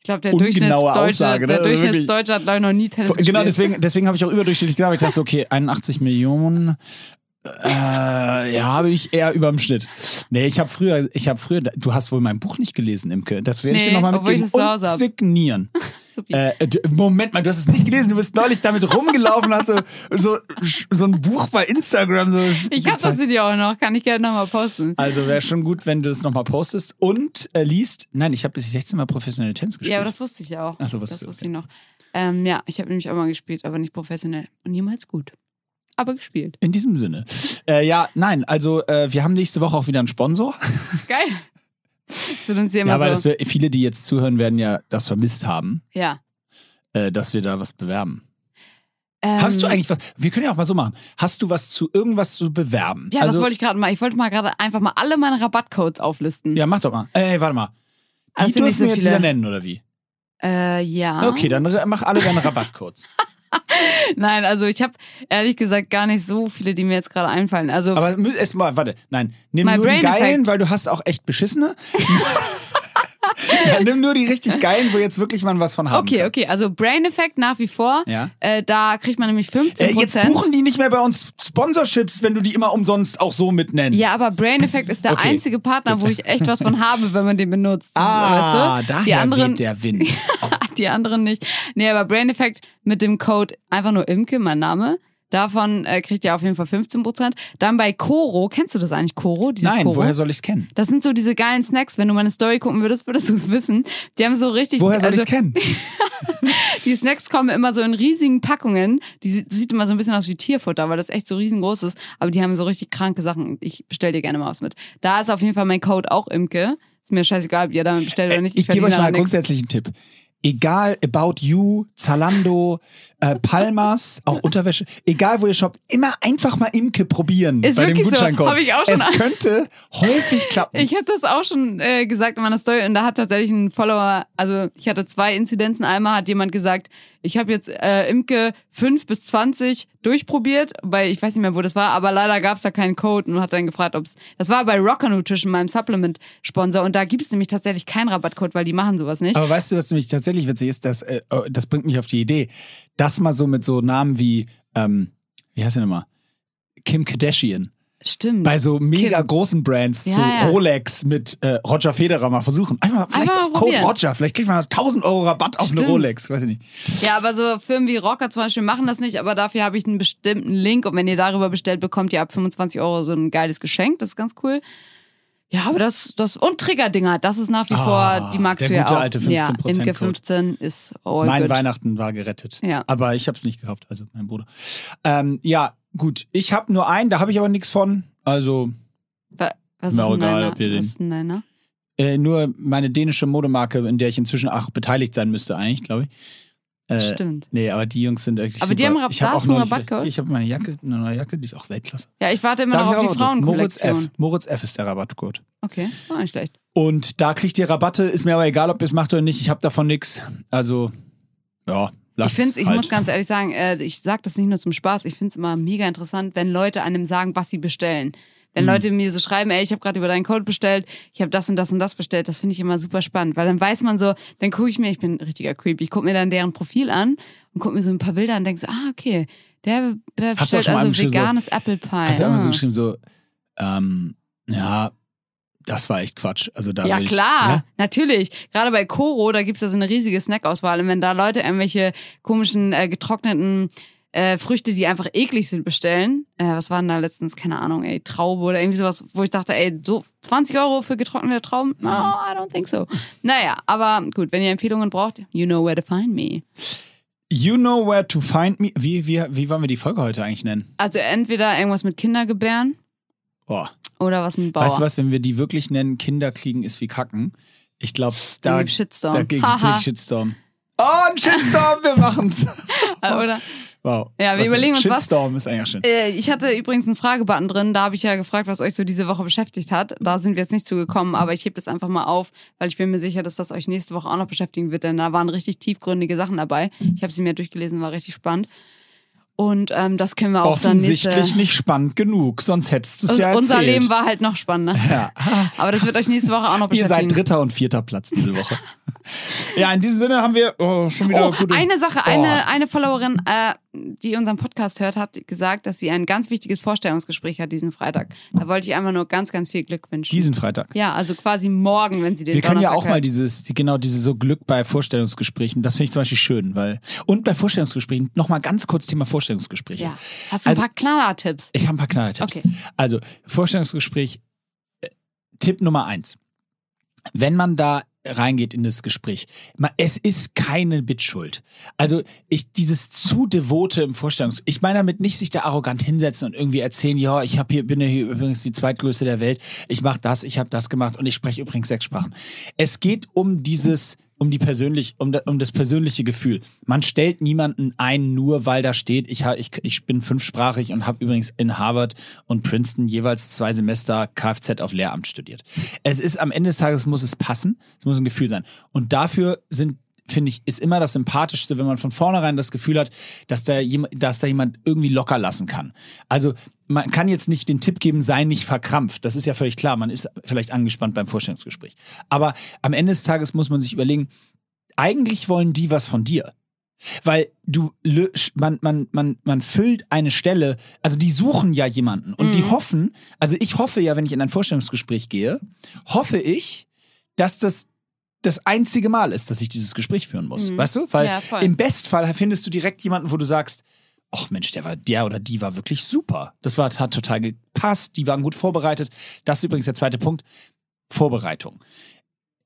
Ich glaube, der Durchschnittsdeutsche, Aussage, ne? der Also. Durchschnittsdeutsche hat, glaube ich, noch nie Tennis gespielt. Genau, deswegen, deswegen habe ich auch überdurchschnittlich gesagt. Ich dachte, so, okay, 81 Millionen. Äh, ja, habe ich eher überm Schnitt. Nee, ich habe früher, ich habe früher, du hast wohl mein Buch nicht gelesen, Imke. Das werde ich Nee, dir nochmal mitgeben und signieren. Äh, Moment mal, du hast es nicht gelesen, du bist neulich damit rumgelaufen, hast so, so, so ein Buch bei Instagram so. ich habe das Video auch noch, kann ich gerne nochmal posten. Also wäre schon gut, wenn du das nochmal postest und äh, liest. Nein, ich habe bis 16 Mal professionelle Tennis gespielt. Ja, aber das wusste ich ja auch. Ach so, wusstest das du, wusste ich noch. Ähm, ja, ich habe nämlich auch mal gespielt, aber nicht professionell. Und niemals gut. Aber gespielt. In diesem Sinne. Äh, ja, nein, also äh, wir haben nächste Woche auch wieder einen Sponsor. Geil. Das wird uns hier immer Ja, weil so. wir, viele, die jetzt zuhören, werden ja das vermisst haben, Ja. äh, dass wir da was bewerben. Ähm, Hast du eigentlich was? Wir können ja auch mal so machen. Hast du was zu irgendwas zu bewerben? Ja, also, das wollte ich gerade mal. Ich wollte mal gerade einfach mal alle meine Rabattcodes auflisten. Ja, mach doch mal. Äh, warte mal. Die Das sind nicht dürfen wir so jetzt viele. wieder nennen, oder wie? Äh, ja. Okay, dann mach alle deine Rabattcodes. Nein, also ich habe ehrlich gesagt gar nicht so viele, die mir jetzt gerade einfallen. Also Aber mü- erst mal, warte, nein, nimm My nur die brain geilen, effect. weil du hast auch echt beschissene. ja, nimm nur die richtig geilen, wo jetzt wirklich man was von haben okay, kann. okay. Also Brain Effect nach wie vor. Ja. Äh, da kriegt man nämlich 15% Äh, jetzt buchen die nicht mehr bei uns Sponsorships, wenn du die immer umsonst auch so mitnennst. Ja, aber Brain Effect ist der Okay. einzige Partner, wo ich echt was von habe, wenn man den benutzt. Ah, weißt du? daher die anderen, der Wind. die anderen nicht. Nee, aber Brain Effect mit dem Code einfach nur Imke, mein Name. Davon äh, kriegt ihr auf jeden Fall 15%. Dann bei Koro, kennst du das eigentlich, Koro? Dieses Nein, Koro? woher soll ich's kennen? Das sind so diese geilen Snacks. Wenn du meine Story gucken würdest, würdest du es wissen. Die haben so richtig. Woher soll also, ich's kennen? Die Snacks kommen immer so in riesigen Packungen. Die sieht, immer so ein bisschen aus wie Tierfutter, weil das echt so riesengroß ist. Aber die haben so richtig kranke Sachen. Ich bestell dir gerne mal was mit. Da ist auf jeden Fall mein Code auch Imke. Ist mir scheißegal, ob ihr damit bestellt oder nicht. Äh, Ich gebe euch mal daran einen grundsätzlichen Tipp. Egal, About You, Zalando, äh, Palmas, auch Unterwäsche, egal wo ihr shoppt, immer einfach mal Imke probieren Ist bei dem wirklich so. Gutscheincode. Hab ich auch schon Es könnte häufig klappen. Ich habe das auch schon äh, gesagt in meiner Story und da hat tatsächlich ein Follower, also ich hatte zwei Inzidenzen. Einmal hat jemand gesagt, ich habe jetzt äh, Imke 5 bis 20 durchprobiert, weil ich weiß nicht mehr, wo das war, aber leider gab es da keinen Code und hat dann gefragt, ob es. Das war bei Rocker Nutrition, meinem Supplement-Sponsor, und da gibt es nämlich tatsächlich keinen Rabattcode, weil die machen sowas nicht. Aber weißt du, was nämlich tatsächlich witzig ist? Das, äh, oh, das bringt mich auf die Idee, das mal so mit so Namen wie, ähm, wie heißt der nochmal? Kim Kardashian. Stimmt. Bei so mega Kim. großen Brands, Ja, so ja. Rolex mit äh, Roger Federer mal versuchen. Einfach, vielleicht Einfach auch Code. Roger. Vielleicht kriegt man 1000 Euro Rabatt auf eine Stimmt. Rolex. Weiß ich nicht. Ja, aber so Firmen wie Rocker zum Beispiel machen das nicht, aber dafür habe ich einen bestimmten Link und wenn ihr darüber bestellt, bekommt ihr ab 25 Euro so ein geiles Geschenk. Das ist ganz cool. Ja, aber das, das und Triggerdinger, das ist nach wie Ah, vor, die magst du ja auch. alte ja, 15% Imke Code. 15 ist all mein good. Weihnachten war gerettet. Ja. Aber ich habe es nicht gekauft, also mein Bruder. Ähm, ja, gut. Ich habe nur einen, da habe ich aber nichts von. Also Wa- Was ist egal, deiner? Was ist denn deiner? äh, nur meine dänische Modemarke, in der ich inzwischen auch beteiligt sein müsste, eigentlich, glaube ich. Äh, Stimmt. Nee, aber die Jungs sind wirklich Aber die super. haben Rab- ich hab da auch Rabattcode? Ich habe meine Jacke, eine neue Jacke, die ist auch Weltklasse. Ja, ich warte immer Darf noch auf die drücken? Moritz F. Frauenkollektion. Moritz F ist der Rabattcode. Okay, war nicht schlecht. Und da kriegt ihr Rabatte, ist mir aber egal, ob ihr es macht oder nicht. Ich habe davon nichts. Also, ja, lasst Ich find's, ich halt. muss ganz ehrlich sagen, äh, ich sag das nicht nur zum Spaß, ich find's immer mega interessant, wenn Leute einem sagen, was sie bestellen. Wenn Leute mir so schreiben, ey, ich habe gerade über deinen Code bestellt, ich habe das und das und das bestellt, das finde ich immer super spannend, weil dann weiß man so, dann gucke ich mir, ich bin ein richtiger Creep, ich gucke mir dann deren Profil an und gucke mir so ein paar Bilder an und denke so, ah, okay, der auch bestellt mal also geschrieben, so- veganes Apple Pie. Hast du irgendwann so ah. geschrieben, so, ähm, ja, das war echt Quatsch. Also da Ja, ich, klar, Ja? natürlich. Gerade bei Koro, da gibt's ja so eine riesige Snackauswahl. Und wenn da Leute irgendwelche komischen äh, getrockneten äh, Früchte, die einfach eklig sind, bestellen, äh, was waren da letztens, keine Ahnung, ey, Traube oder irgendwie sowas, wo ich dachte, ey, so 20 Euro für getrocknete Trauben? No, I don't think so. Naja, aber gut, wenn ihr Empfehlungen braucht, you know where to find me. You know where to find me. Wie, wie, wie wollen wir die Folge heute eigentlich nennen? Also entweder irgendwas mit Kindergebären Boah. Oder was mit Bauer. Weißt du was, wenn wir die wirklich nennen, Kinder kriegen ist wie Kacken. Ich glaube, da, da gibt's richtig Shitstorm. Oh, ein Shitstorm, wir machen's. Oder? Wow. Ja, wir Was- überlegen uns was. Shitstorm ist eigentlich schön. Äh, Ich hatte übrigens einen Fragebutton drin, da habe ich ja gefragt, was euch so diese Woche beschäftigt hat. Da sind wir jetzt nicht zugekommen, aber ich hebe das einfach mal auf, weil ich bin mir sicher, dass das euch nächste Woche auch noch beschäftigen wird, denn da waren richtig tiefgründige Sachen dabei. Ich habe sie mir durchgelesen, war richtig spannend. Und ähm, das können wir auch dann Offensichtlich nächste... nicht spannend genug, sonst hättest du es Und ja erzählt. unser Leben war halt noch spannender. Ja. Aber das wird euch nächste Woche auch noch Ihr beschäftigen. seid dritter und vierter Platz diese Woche. ja, in diesem Sinne haben wir oh, schon wieder Oh, gute... eine Sache, Oh. eine, eine Followerin, äh, die unseren Podcast hört, hat gesagt, dass sie ein ganz wichtiges Vorstellungsgespräch hat diesen Freitag. Da wollte ich einfach nur ganz, ganz viel Glück wünschen. Diesen Freitag. Ja, also quasi morgen, wenn sie den Wir können ja Donnerstag auch mal hört. dieses, die- genau, diese so Glück bei Vorstellungsgesprächen, das finde ich zum Beispiel schön, weil, und bei Vorstellungsgesprächen, nochmal ganz kurz Thema Vorstellungsgespräche. Ja. Hast du Also- ein paar Knaller-Tipps? Ich habe ein paar Knallertipps. Okay. Also, Vorstellungsgespräch, äh, Tipp Nummer eins. Wenn man da reingeht in das Gespräch, es ist keine Bitschuld. Also, ich, dieses zu devote im Vorstellungs... Ich meine damit nicht sich da arrogant hinsetzen und irgendwie erzählen, ja, ich hab hier, bin ja hier übrigens die zweitgrößte der Welt, ich mache das, ich habe das gemacht und ich spreche übrigens sechs Sprachen. Es geht um dieses um die persönlich, um, um das persönliche Gefühl. Man stellt niemanden ein, nur weil da steht, ich, ich, ich bin fünfsprachig und habe übrigens in Harvard und Princeton jeweils zwei Semester Kfz auf Lehramt studiert. Es ist am Ende des Tages muss es passen, es muss ein Gefühl sein. Und dafür sind finde ich, ist immer das Sympathischste, wenn man von vornherein das Gefühl hat, dass da, dass da jemand irgendwie locker lassen kann. Also man kann jetzt nicht den Tipp geben, sei nicht verkrampft. Das ist ja völlig klar. Man ist vielleicht angespannt beim Vorstellungsgespräch. Aber am Ende des Tages muss man sich überlegen, eigentlich wollen die was von dir. Weil du, man, man, man, man füllt eine Stelle, also die suchen ja jemanden und die hoffen, also ich hoffe ja, wenn ich in ein Vorstellungsgespräch gehe, hoffe ich, dass das das einzige Mal ist, dass ich dieses Gespräch führen muss. Weißt du? Weil Ja, im Bestfall findest du direkt jemanden, wo du sagst, ach Mensch, der war, der oder die war wirklich super. Das war, hat total gepasst, die waren gut vorbereitet. Das ist übrigens der zweite Punkt. Vorbereitung.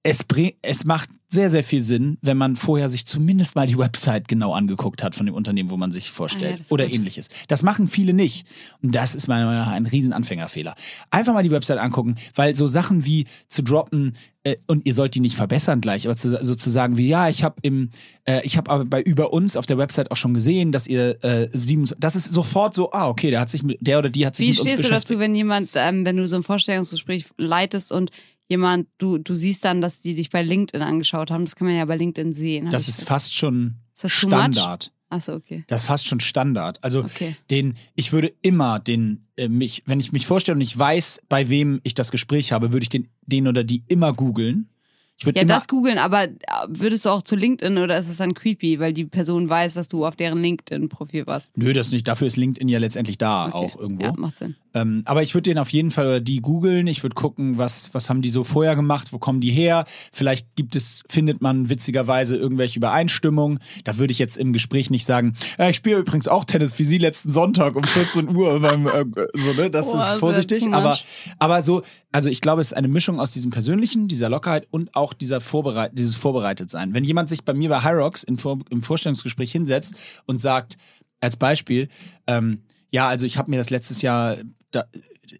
Es, bring, es macht sehr, sehr viel Sinn, wenn man vorher sich zumindest mal die Website genau angeguckt hat von dem Unternehmen, wo man sich Ah ja, vorstellt. das ist oder gut. ähnliches. Das machen viele nicht. Und das ist meiner Meinung nach ein riesen Anfängerfehler. Einfach mal die Website angucken, weil so Sachen wie zu droppen, äh, und ihr sollt die nicht verbessern gleich, aber zu, so zu sagen wie, ja, ich habe im, äh, ich habe aber bei über uns auf der Website auch schon gesehen, dass ihr äh, sieben, das ist sofort so, ah, okay, der hat sich mit, der oder die hat sich Wie mit uns stehst du dazu, wenn jemand, ähm, wenn du so ein Vorstellungsgespräch leitest und jemand, du, du siehst dann, dass die dich bei LinkedIn angeschaut haben? Das kann man ja bei LinkedIn sehen. Das ist fast schon Ist? Standard. Achso, okay. Das ist fast schon Standard. Also Okay. den, ich würde immer den, äh, mich, wenn ich mich vorstelle und ich weiß, bei wem ich das Gespräch habe, würde ich den, den oder die immer googeln. Ich würde Ja, das googeln, aber äh, würdest du auch zu LinkedIn oder ist es dann creepy, weil die Person weiß, dass du auf deren LinkedIn-Profil warst? nö, das nicht. Dafür ist LinkedIn ja letztendlich da Okay. auch irgendwo. Ja, macht Sinn. Ähm, aber ich würde den auf jeden Fall oder die googeln. Ich würde gucken, was, was haben die so vorher gemacht, wo kommen die her. Vielleicht gibt es, findet man witzigerweise irgendwelche Übereinstimmungen. Da würde ich jetzt im Gespräch nicht sagen, äh, ich spiele übrigens auch Tennis wie Sie letzten Sonntag um 14 Uhr beim äh, so, ne? Das Boah, ist vorsichtig. Aber, aber so, also ich glaube, es ist eine Mischung aus diesem Persönlichen, dieser Lockerheit und auch dieser Vorbereit dieses Vorbereitetsein. Wenn jemand sich bei mir bei Hyrox im, Vor im Vorstellungsgespräch hinsetzt und sagt, als Beispiel, ähm, ja, also ich habe mir das letztes Jahr, da,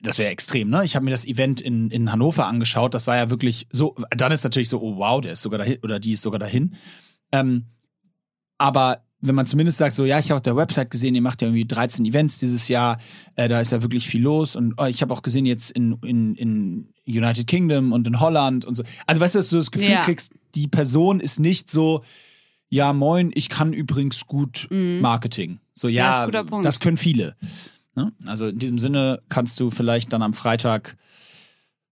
das wäre extrem, ne? Ich habe mir das Event in, in Hannover angeschaut. Das war ja wirklich so. Dann ist natürlich so, oh wow, der ist sogar dahin oder die ist sogar dahin. Ähm, aber wenn man zumindest sagt, so ja, ich habe auf der Website gesehen, ihr macht ja irgendwie 13 Events dieses Jahr, äh, da ist ja wirklich viel los und oh, ich habe auch gesehen jetzt in, in, in United Kingdom und in Holland und so. Also weißt du, dass du das Gefühl Ja. kriegst, die Person ist nicht so, ja moin, ich kann übrigens gut Marketing. So Mhm. Ja, ja, das können viele. Ne? Also in diesem Sinne kannst du vielleicht dann am Freitag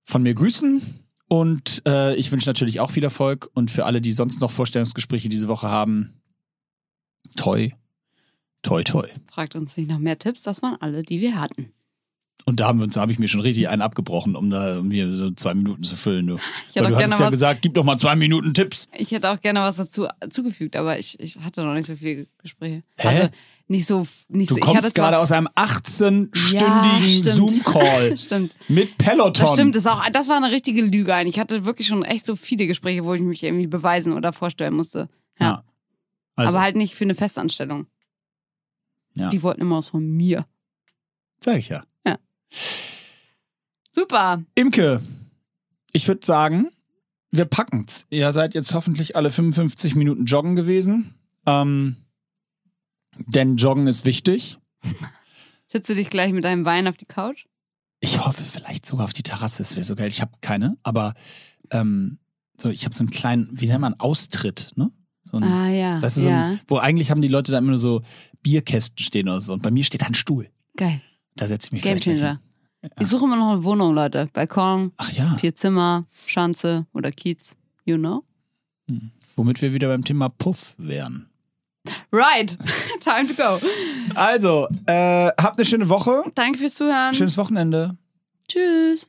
von mir grüßen. Und äh, ich wünsche natürlich auch viel Erfolg. Und für alle, die sonst noch Vorstellungsgespräche diese Woche haben, toi, toi, toi. Fragt uns nicht nach mehr Tipps, das waren alle, die wir hatten. Und da haben wir uns, habe ich mir schon richtig einen abgebrochen, um da um mir so zwei Minuten zu füllen. Du, Ich hätte Weil du hattest gerne ja gesagt, gib doch mal zwei Minuten Tipps. Ich hätte auch gerne was dazu zugefügt, aber ich, ich hatte noch nicht so viele Gespräche. Hä? Also nicht so, nicht Du so. kommst gerade aus einem 18-stündigen stimmt. Zoom-Call mit Peloton. Das stimmt, das, auch, das war eine richtige Lüge. eigentlich. Ich hatte wirklich schon echt so viele Gespräche, wo ich mich irgendwie beweisen oder vorstellen musste. Ja. Ja. Also, Aber halt nicht für eine Festanstellung. Ja. Die wollten immer was von mir. sag ich ja. Super. Imke, ich würde sagen, wir packen's. Ihr seid jetzt hoffentlich alle 55 Minuten joggen gewesen. Ähm, denn Joggen ist wichtig. Setzt du dich gleich mit deinem Wein auf die Couch? Ich hoffe vielleicht sogar auf die Terrasse, das wäre so geil. Ich habe keine, aber ähm, so, ich habe so einen kleinen, wie nennt man, Austritt, ne? So ein, Ah ja. weißt du, so ja. ein, wo eigentlich haben die Leute da immer nur so Bierkästen stehen oder so. Und bei mir steht da ein Stuhl. Geil. Da setze ich mich vielleicht gleich Gamechanger. hin. Ich suche immer noch eine Wohnung, Leute. Balkon, Ach ja, vier Zimmer, Schanze oder Kiez. You know? womit wir wieder beim Thema Puff wären. Right. Time to go. Also, äh, habt eine schöne Woche. Danke fürs Zuhören. Schönes Wochenende. Tschüss.